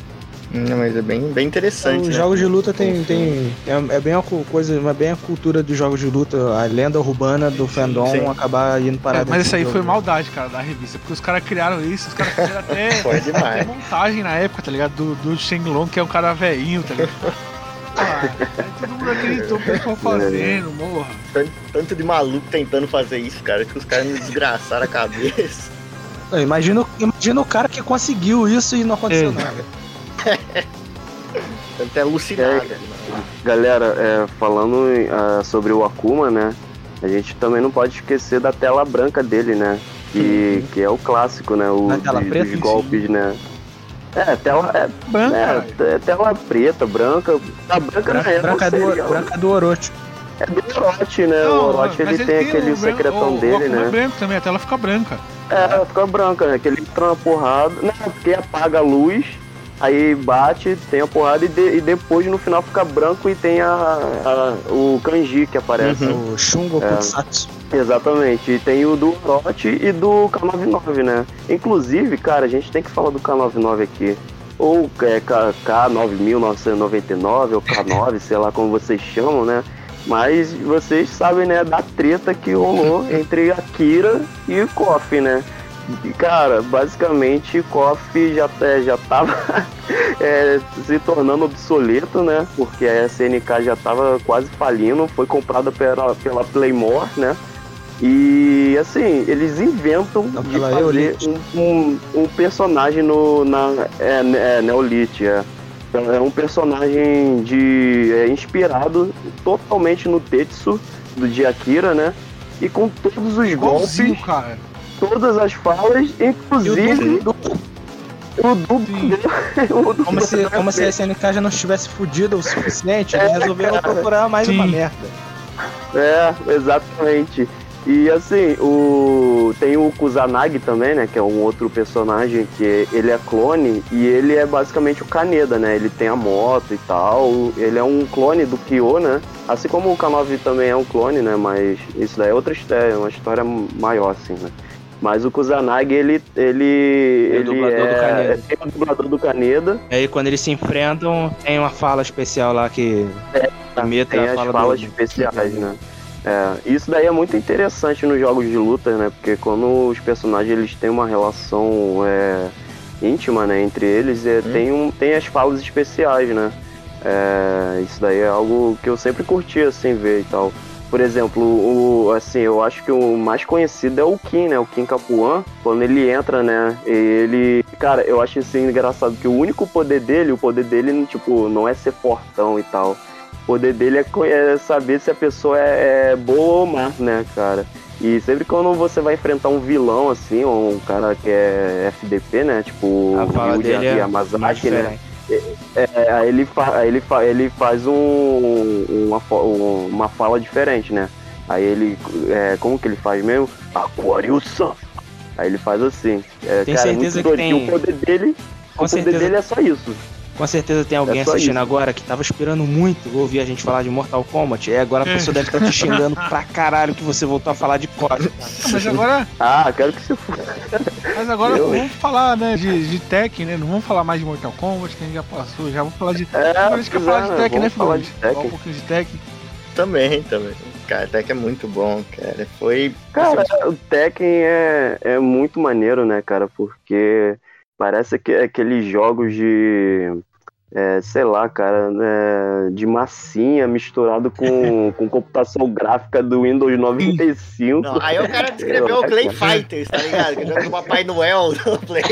Não, mas é bem, bem interessante. Os né? jogos de luta tem. tem é, é bem a coisa, é bem a cultura dos jogos de luta, a lenda urbana do fandom Sim. acabar indo parar É, mas isso aí do foi jogo. maldade, cara, da revista, porque os caras criaram isso, os caras fizeram até, Foi até demais. montagem na época, tá ligado? Do, do Shenlong, que é um cara velhinho, tá ligado? Ah, aí todo mundo acreditou que eles estão fazendo, morra. Tanto, tanto de maluco tentando fazer isso, cara, que os caras me desgraçaram a cabeça. Imagina, o- imagina o cara que conseguiu isso e não aconteceu É. nada. Tanto é alucinado. É, Galera, é, falando ah, sobre o Akuma, né? A gente também não pode esquecer da tela branca dele, né? Que, que é o clássico, né? O de- preta, dos sim. golpes, né? É, tela, é, Branca, é, cara. é tela preta, branca. A branca não é, Branca, branca, não do, sei, branca do Orochi. É do Orochi, né? o Orochi mas ele tem aquele branco- secretão o, dele, o né? é branco também, a tela fica branca. É, fica branca, né? Que ele entra na porrada. Não, porque apaga a luz, aí bate, tem a porrada e, de- e depois no final fica branco e tem a, a- o kanji que aparece. Uhum. O Shungo É. Kutsatsu. Exatamente. E tem o do Orochi e do K99, né? Inclusive, cara, a gente tem que falar do K99 aqui. Ou é, K- K9999 ou K9, sei lá como vocês chamam, né? Mas vocês sabem, né, da treta que rolou entre Akira e o Koff, né? E, cara, basicamente Koff já, é, já tava é, se tornando obsoleto, né? Porque a SNK já tava quase falindo, foi comprada pela, pela Playmore, né? E assim, eles inventam Não, de fazer um, um, um personagem no, na é, é, Neolite, é. É um personagem de é, inspirado totalmente no Tetsu do de Akira, né? E com todos os Igualzinho, golpes, cara. Todas as falas, inclusive E o o duplo. Sim. o duplo Como se, como se a SNK já não estivesse fudida o suficiente, eles resolveram procurar mais Sim. uma merda. É, exatamente. E assim, o tem o Kusanagi também, né, que é um outro personagem que ele é clone e ele é basicamente o Kaneda, né? Ele tem a moto e tal, ele é um clone do Kyo, né? Assim como o K9 também é um clone, né, mas isso daí é outra história, é uma história maior assim, né? Mas o Kusanagi, ele ele É o ele dublador do Kaneda. é, é o dublador do Kaneda. Aí quando eles se enfrentam, tem uma fala especial lá que imita tem a as fala falas do... especiais, né? É, isso daí é muito interessante nos jogos de luta, né? Porque quando os personagens eles têm uma relação é, íntima, né, entre eles, é, tem, um, tem as falas especiais, né? É, isso daí é algo que eu sempre curti assim ver e tal. Por exemplo, o, assim, eu acho que o mais conhecido é o Kim, né? O Kim Capuan, quando ele entra, né? Ele. Cara, eu acho assim engraçado que o único poder dele, o poder dele, tipo, não é ser fortão e tal. O poder dele é, é saber se a pessoa é, é boa ou má, né, cara? E sempre quando você vai enfrentar um vilão, assim, ou um cara que é FDP, né? Tipo, A fala Yuji é Yamazaki, né? Diferente. É, aí ele, fa aí ele, fa ele faz um, uma, um- uma fala diferente, né? Aí ele. É, como que ele faz mesmo? Aquarius-san. Aí ele faz assim. É, Tem cara, é certeza muito que doido. tem- o poder dele. Com o poder dele é só isso. Com certeza tem alguém É assistindo isso. agora que tava esperando muito ouvir a gente falar de Mortal Kombat. E agora a pessoa deve estar te xingando pra caralho que você voltou a falar de COD. Ah, Mas agora, Ah, quero que você for. mas agora Eu- vamos falar, né, de, de Tekken, né? Não vamos falar mais de Mortal Kombat, que a gente já passou, já vamos falar de. É, Agora a gente quer falar é, de Tekken, né, falar Felipe? de Falar um Tekken. pouquinho de Tekken. Também, também. Cara, que é muito bom, cara. Foi. Cara, o Tekken é, é muito maneiro, né, cara? Porque parece que aqueles jogos de. É, sei lá, cara, é, de massinha misturado com, com computação gráfica do Windows 95. Não, aí o cara descreveu o Clay Fighters, tá ligado? Que joga o Papai Noel no Play.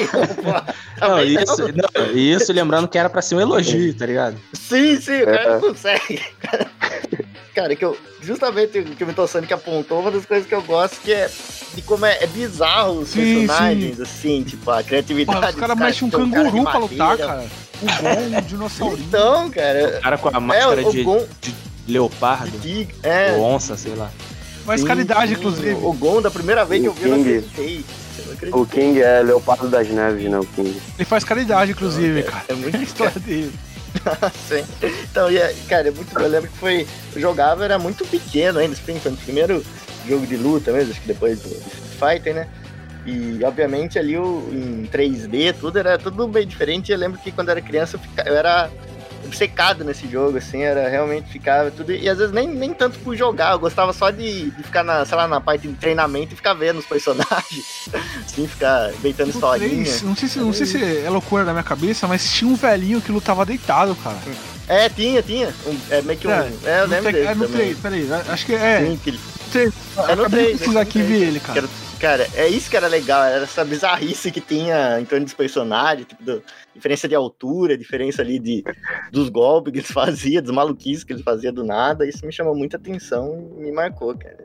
Não, isso, não, isso lembrando que era pra ser um elogio, tá ligado? Sim, sim, o cara É. não consegue. Cara, que eu, justamente o que o Sonic apontou, uma das coisas que eu gosto que é de como é, é bizarro os Sim, personagens, assim, tipo, a criatividade. Porra, os caras mexem um cara de canguru pra lutar, cara. O bom, um dinossaurinho. Então, cara, O cara com a é, máscara o de, Gon, de leopardo, tigre, é, ou onça, sei lá. Mais sim, caridade, sim, inclusive. O Gon, da primeira vez que eu vi, eu acreditei. Eu não acreditei. O King é Leopardo das Neves, né? O King. Ele faz caridade, inclusive, cara. É muito história dele. Sim. Então, e é- cara, é muito. Eu lembro que foi. Eu jogava, era muito pequeno ainda, assim, foi primeiro jogo de luta mesmo, acho que depois do Street Fighter, né? E obviamente ali o, em 3D, tudo era tudo bem diferente. Eu lembro que quando eu era criança eu, eu era obcecado nesse jogo, assim, era realmente ficava tudo. E às vezes nem, nem tanto por jogar, eu gostava só de, de ficar na, sei lá, na parte de treinamento e ficar vendo os personagens, assim, ficar inventando No historinha. 3, não sei, se, não sei se é loucura da minha cabeça, mas tinha um velhinho que lutava deitado, cara. É, tinha, tinha. Um- é meio que um. É, É, eu lembro tre- dele. é no também. 3, peraí, acho que é. Sim, que ele- três. É no Acabei de 3. precisar aqui ver ele, cara. Cara, é isso que era legal, era essa bizarrice que tinha em torno dos personagens, tipo, do- diferença de altura, diferença ali de, dos golpes que eles faziam, dos maluquices que eles faziam do nada, isso me chamou muita atenção e me marcou, cara.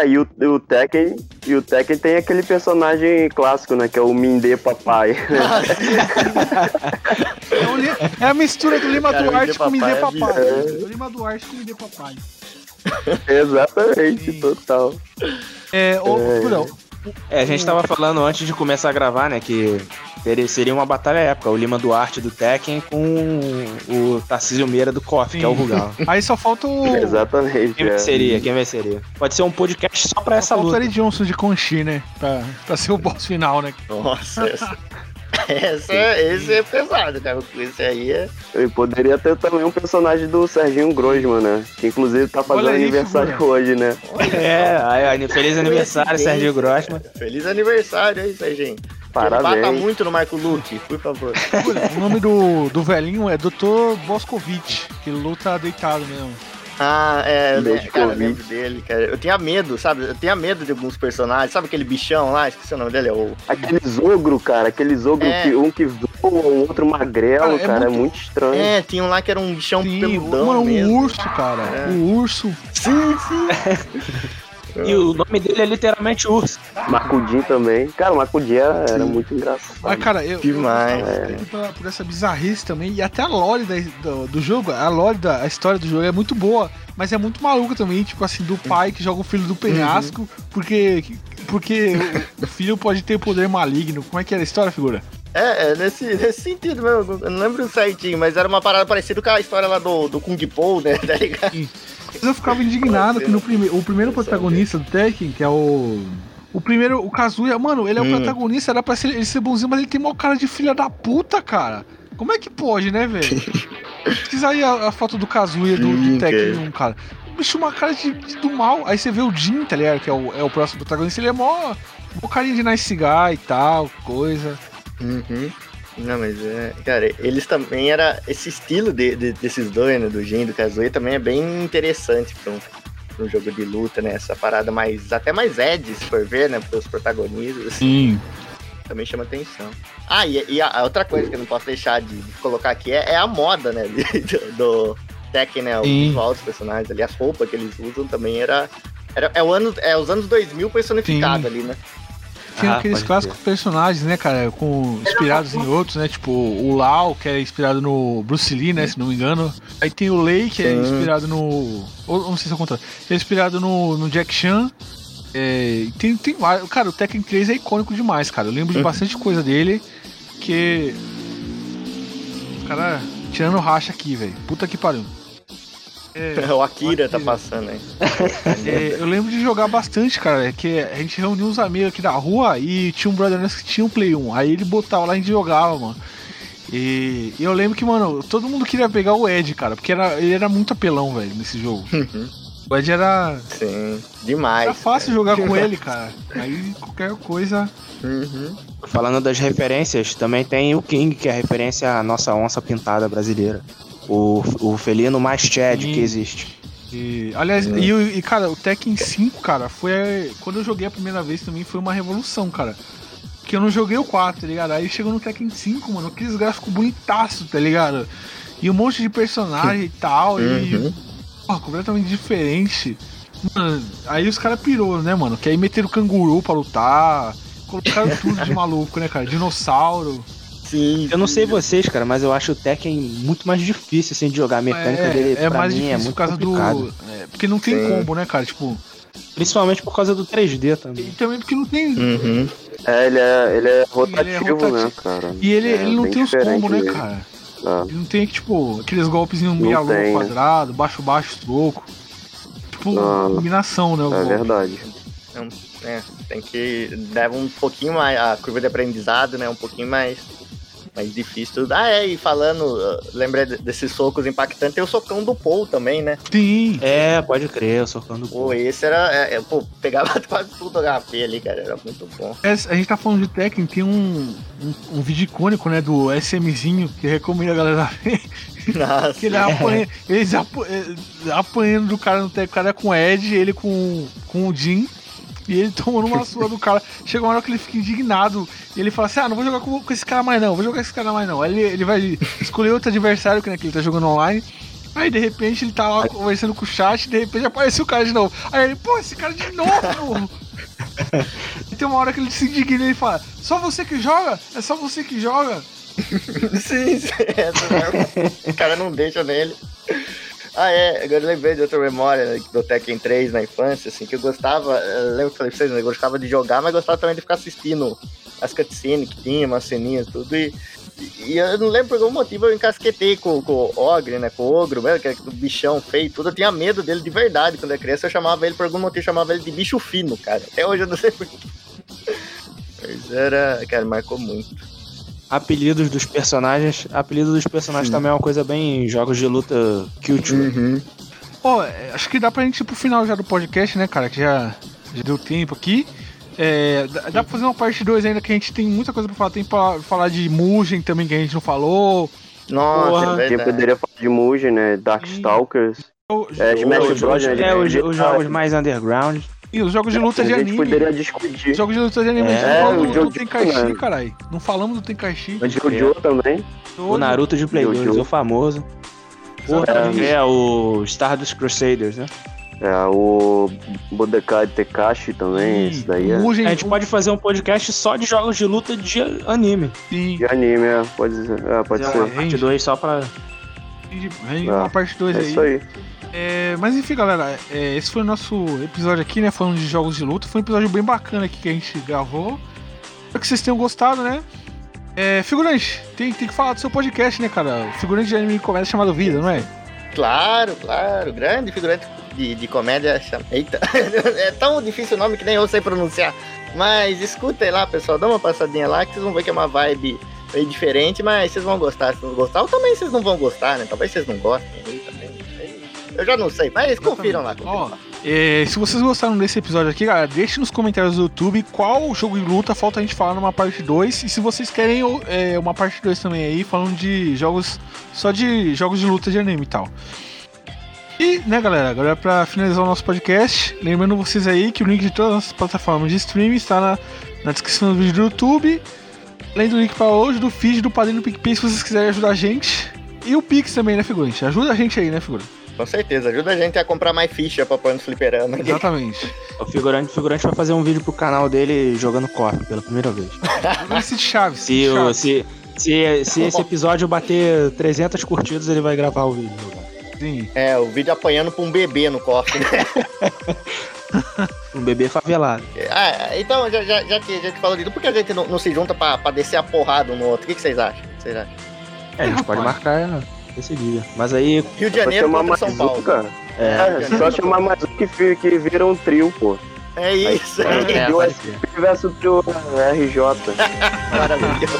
É, e o, o Tekken, e o Tekken tem aquele personagem clássico, né? Que é o Mindê Papai. É, o Li- é a mistura do Lima Cara, Duarte com o Mindê Papai é Papai. bizarro. Do Lima Duarte com o Mindê Papai. Exatamente, Sim. total. É, ô, É. Furão, É, a gente tava falando antes de começar a gravar, né, que teria- seria uma batalha épica, o Lima Duarte do Tekken com o Tarcísio Meira do KOF, que é o. Rugal. aí só falta o. Exatamente. Quem é. venceria? Quem venceria? Pode ser um podcast só pra essa só falta o luta. Johnson de Conchi, né? Pra, pra ser o boss final, né? Nossa, essa, essa, esse é pesado, cara. Esse aí é. E poderia ter também um personagem do Serginho Grosman, né? Que inclusive tá fazendo aí, aniversário figura. hoje, né? É, feliz aniversário. Sérgio Grossman. Feliz aniversário aí, Serginho. Bata Parabéns. muito no Marco Luke, por favor. O nome do, do velhinho é Dr. Boscovich, que luta deitado mesmo. Ah, é, lembro, cara, eu lembro dele, cara. Eu tinha medo, sabe? Eu tinha medo de alguns personagens. Sabe aquele bichão lá? Esqueci o nome dele, é o. Aqueles ogro, cara, aqueles ogro É. que um que voa, o outro magrelo, Cara, é cara, é muito- muito estranho. É, tinha um lá que era um bichão Sim, peludão mano, um mesmo. urso, cara. É. Um urso. Sim, sim. E o nome dele é literalmente Urso. Marcudinho também. Cara, o Marcudinho era, era muito engraçado. Mas, cara, eu. Demais, eu gostava por, por essa bizarrice também. E até a lore da- do, do jogo, a lore da a história do jogo é muito boa. Mas é muito maluca também, tipo assim, do pai que joga o filho do penhasco, porque. Porque o- o filho pode ter poder maligno. Como é que era a história, figura? É, é nesse, nesse sentido mesmo. Eu não lembro certinho, mas era uma parada parecida com a história lá do, do Kung Po, né? Tá ligado? Mas eu ficava indignado que no prime o primeiro protagonista do Tekken, que é o. O primeiro, o Kazuya, mano, ele é o Hum. protagonista, era pra ser, ele ser bonzinho, mas ele tem mó cara de filha da puta, cara. Como é que pode, né, velho? Pesquisa aí a, a foto do Kazuya do, do Tekken cara. 1, cara. O bicho, uma cara de, de- do mal. Aí você vê o Jin, tá ligado? Que é o, é o próximo protagonista, ele é mó, mó carinha de nice guy e tal, coisa. Uhum. Não, mas é. Cara, eles também era. Esse estilo de, de- desses dois, né? Do Jin e do Kazuya também é bem interessante pra um, pra um jogo de luta, né? Essa parada mais. Até mais Ed, se for ver, né? Pelos protagonistas. assim, Sim. também chama atenção. Ah, e, e a, a outra coisa que eu não posso deixar de, de colocar aqui é, é a moda, né? do, do Tekken, né? O Sim. visual dos personagens ali, as roupas que eles usam também era. era é, o ano, é os anos 2000 personificado Sim. ali, né? Tinha Ah, aqueles clássicos personagens, né, cara, com inspirados em outros, né? Tipo, o Lau, que é inspirado no Bruce Lee, né, se não me engano. Aí tem o Lei, que é inspirado no. Ou não sei se é o contrário. Que é inspirado no, no Jack Chan. É, tem, tem vários. Cara, o Tekken 3 é icônico demais, cara. Eu lembro de Uhum. bastante coisa dele. Que. Cara, tirando racha aqui, velho. Puta que pariu. É, o Akira tá Akira. passando aí. é, eu lembro de jogar bastante, cara. é Que a gente reuniu uns amigos aqui da rua e tinha um brother nosso que tinha um Play 1. Aí ele botava lá e a gente jogava, mano. E, e eu lembro que, mano, todo mundo queria pegar o Ed, cara, porque era, ele era muito apelão, velho, nesse jogo. Uhum. O Ed era, Sim, demais. era fácil cara. jogar com ele, cara. Aí qualquer coisa. Uhum. Falando das referências, também tem o King, que é a referência à nossa onça pintada brasileira. O, o felino mais Chad Sim. que existe. E, aliás, e, o- e, cara, o Tekken 5, cara, foi. Quando eu joguei a primeira vez também foi uma revolução, cara. Porque eu não joguei o 4, tá ligado? Aí chegou no Tekken 5, mano, aqueles gráficos bonitaços, tá ligado? E um monte de personagem e tal, e. Uhum. Porra, completamente diferente. Mano, aí os caras pirou, né, mano? Que aí meteram canguru pra lutar. Colocaram tudo de maluco, né, cara? Dinossauro. Sim. Eu não sei vocês, cara, mas eu acho o Tekken muito mais difícil assim de jogar. A mecânica dele é, é pra mais mim difícil é muito por causa complicado. do. é, porque não tem Sim. combo, né, cara? Tipo. Principalmente por causa do 3D E também. também porque não tem. Uhum. É, ele é, ele é rotativo, rotativo. né, cara? E ele, É, ele não tem os combos, né, dele. cara? Ah, Ele não tem, tipo, aqueles golpezinhos meia lua tem, né? quadrado, baixo, baixo, troco. Tipo, não. combinação, né? é golpe. verdade. É, tem que. Leva um pouquinho mais. A curva de aprendizado, né? Um pouquinho mais. Mais difícil. tudo. Ah, é, e falando, uh, lembrei de- desses socos impactantes, tem o socão do Paul também, né? Sim. É, pode crer, socando o Pô, esse era. É, é, pô, pegava quase tudo HP ali, cara. Era muito bom. É, a gente tá falando de Tekken, tem um, um, um vídeo icônico, né, do SMzinho, que recomendo a galera ver. Nossa. Que ele apanha, eles eh, apanhando do cara no Tekken, o cara é com o Ed, ele com, com o Jin. E ele tomando uma sua do cara. Chega uma hora que ele fica indignado. E ele fala assim: Ah, não vou jogar com, com esse cara mais não, vou jogar com esse cara mais não. Aí ele, ele vai escolher outro adversário que, né, que ele tá jogando online. Aí de repente ele tá lá conversando com o chat, de repente aparece o cara de novo. Aí ele, pô, esse cara de novo! e tem uma hora que ele se indigna e ele fala: Só você que joga? É só você que joga? sim, sim. Essa mesmo. o cara não deixa nele. Ah, é, agora eu lembrei de outra memória né, do Tekken 3 na infância, assim, que eu gostava, eu lembro que eu falei pra vocês, né, eu gostava de jogar, mas gostava também de ficar assistindo as cutscenes que tinha, umas ceninhas, tudo, e, e eu não lembro por algum motivo eu encasquetei com, com o Ogre, né, com o Ogro, mesmo, que é o bichão feio, tudo, eu tinha medo dele de verdade, quando eu era criança eu chamava ele, por algum motivo eu chamava ele de bicho fino, cara, até hoje eu não sei porquê. Mas era, cara, marcou muito. Apelidos dos personagens. Apelido dos personagens Sim. também é uma coisa bem em jogos de luta culture. Uhum. Pô, é, acho que dá pra gente ir pro final já do podcast, né, cara? Que já, já deu tempo aqui. É, dá, dá pra fazer uma parte 2 ainda, que a gente tem muita coisa pra falar. Tem pra falar de Mugen também, que a gente não falou. Nossa, Porra. é verdade. poderia falar de Mugen, né? Darkstalkers. O- É, Smash Os- Bros, os- né? é, os jogos mais underground. E os jogos de luta a de gente anime. poderia discutir. Os jogos de luta de anime. a gente É, não o falou do, do Tenkaichi, caralho. Não falamos do Tenkaichi. O Jojo também. O Naruto de Play 2, Jojo. o famoso. Porra, Exatamente. é o Stardust Crusaders, né? É, o Budokai Tekashi também, esse daí é Mugen, A gente pode fazer um podcast só de jogos de luta de anime. sim, de anime, é, pode ser. É, pode ser. uma parte 2 só pra. Ah, uma parte 2 É aí. isso aí. É, mas enfim, galera, é, esse foi o nosso episódio aqui, né? Falando de jogos de luta. Foi um episódio bem bacana aqui que a gente gravou. Espero que vocês tenham gostado, né? É, figurante, tem, tem que falar do seu podcast, né, cara? Figurante de anime comédia chamado Vida, não é? Claro, claro. Grande figurante de, de comédia. chama- Eita, é tão difícil o nome que nem eu sei pronunciar. Mas escutem lá, pessoal. Dá uma passadinha lá que vocês vão ver que é uma vibe diferente, mas vocês vão gostar. Se não gostar, ou também vocês não vão gostar, né? Talvez vocês não gostem aí também. Eu já não sei, mas confiram lá. confiram Ó, lá. é, se vocês gostaram desse episódio aqui, galera, deixe nos comentários do YouTube qual jogo de luta falta a gente falar numa parte 2. E se vocês querem é, uma parte 2 também aí, falando de jogos. Só de jogos de luta de anime e tal. E, né, galera, agora pra finalizar o nosso podcast, lembrando vocês aí que o link de todas as nossas plataformas de streaming está na, na descrição do vídeo do YouTube. Além do link para hoje, do feed, do padrinho do PicPay, se vocês quiserem ajudar a gente. E o Pix também, né, figurante? Ajuda a gente aí, né, figurante? Com certeza, ajuda a gente a comprar mais ficha pra pôr no fliperama. Exatamente. O figurante, o figurante vai fazer um vídeo pro canal dele jogando KOF pela primeira vez. City Chaves. Se, Chaves. se, se, se esse episódio bater 300 curtidas, ele vai gravar o vídeo. Sim. É, o vídeo apanhando pra um bebê no cofre, né? Um bebê favelado. Ah, então, já, já, já que a gente falou disso, por que a gente não, não se junta pra, pra descer a porrada um no outro? O que, que vocês acham? O que Vocês acham? É, a gente pode marcar esse dia. Mas aí, Rio de Só Janeiro chamar contra mais São um, Paulo. cara. é. É, só chamar mais um que, que vira um trio, pô. É isso, É, é. Versus o trio RJ. maravilhoso.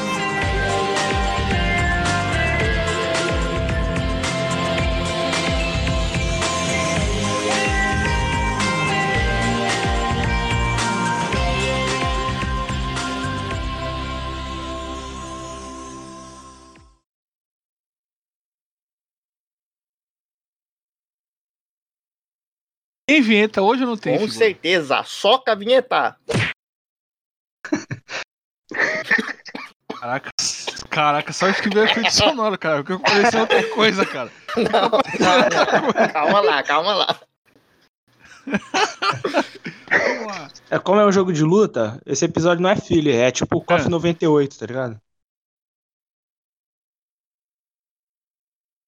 Tem vinheta hoje ou não tem? Com figura? certeza, soca a vinheta. Caraca, caraca, só isso que veio efeito sonoro, cara. Porque eu parecia outra coisa, cara. Calma lá, calma lá. Vamos lá. É como é um jogo de luta, esse episódio não é filler, é tipo o KOF É. 98, tá ligado?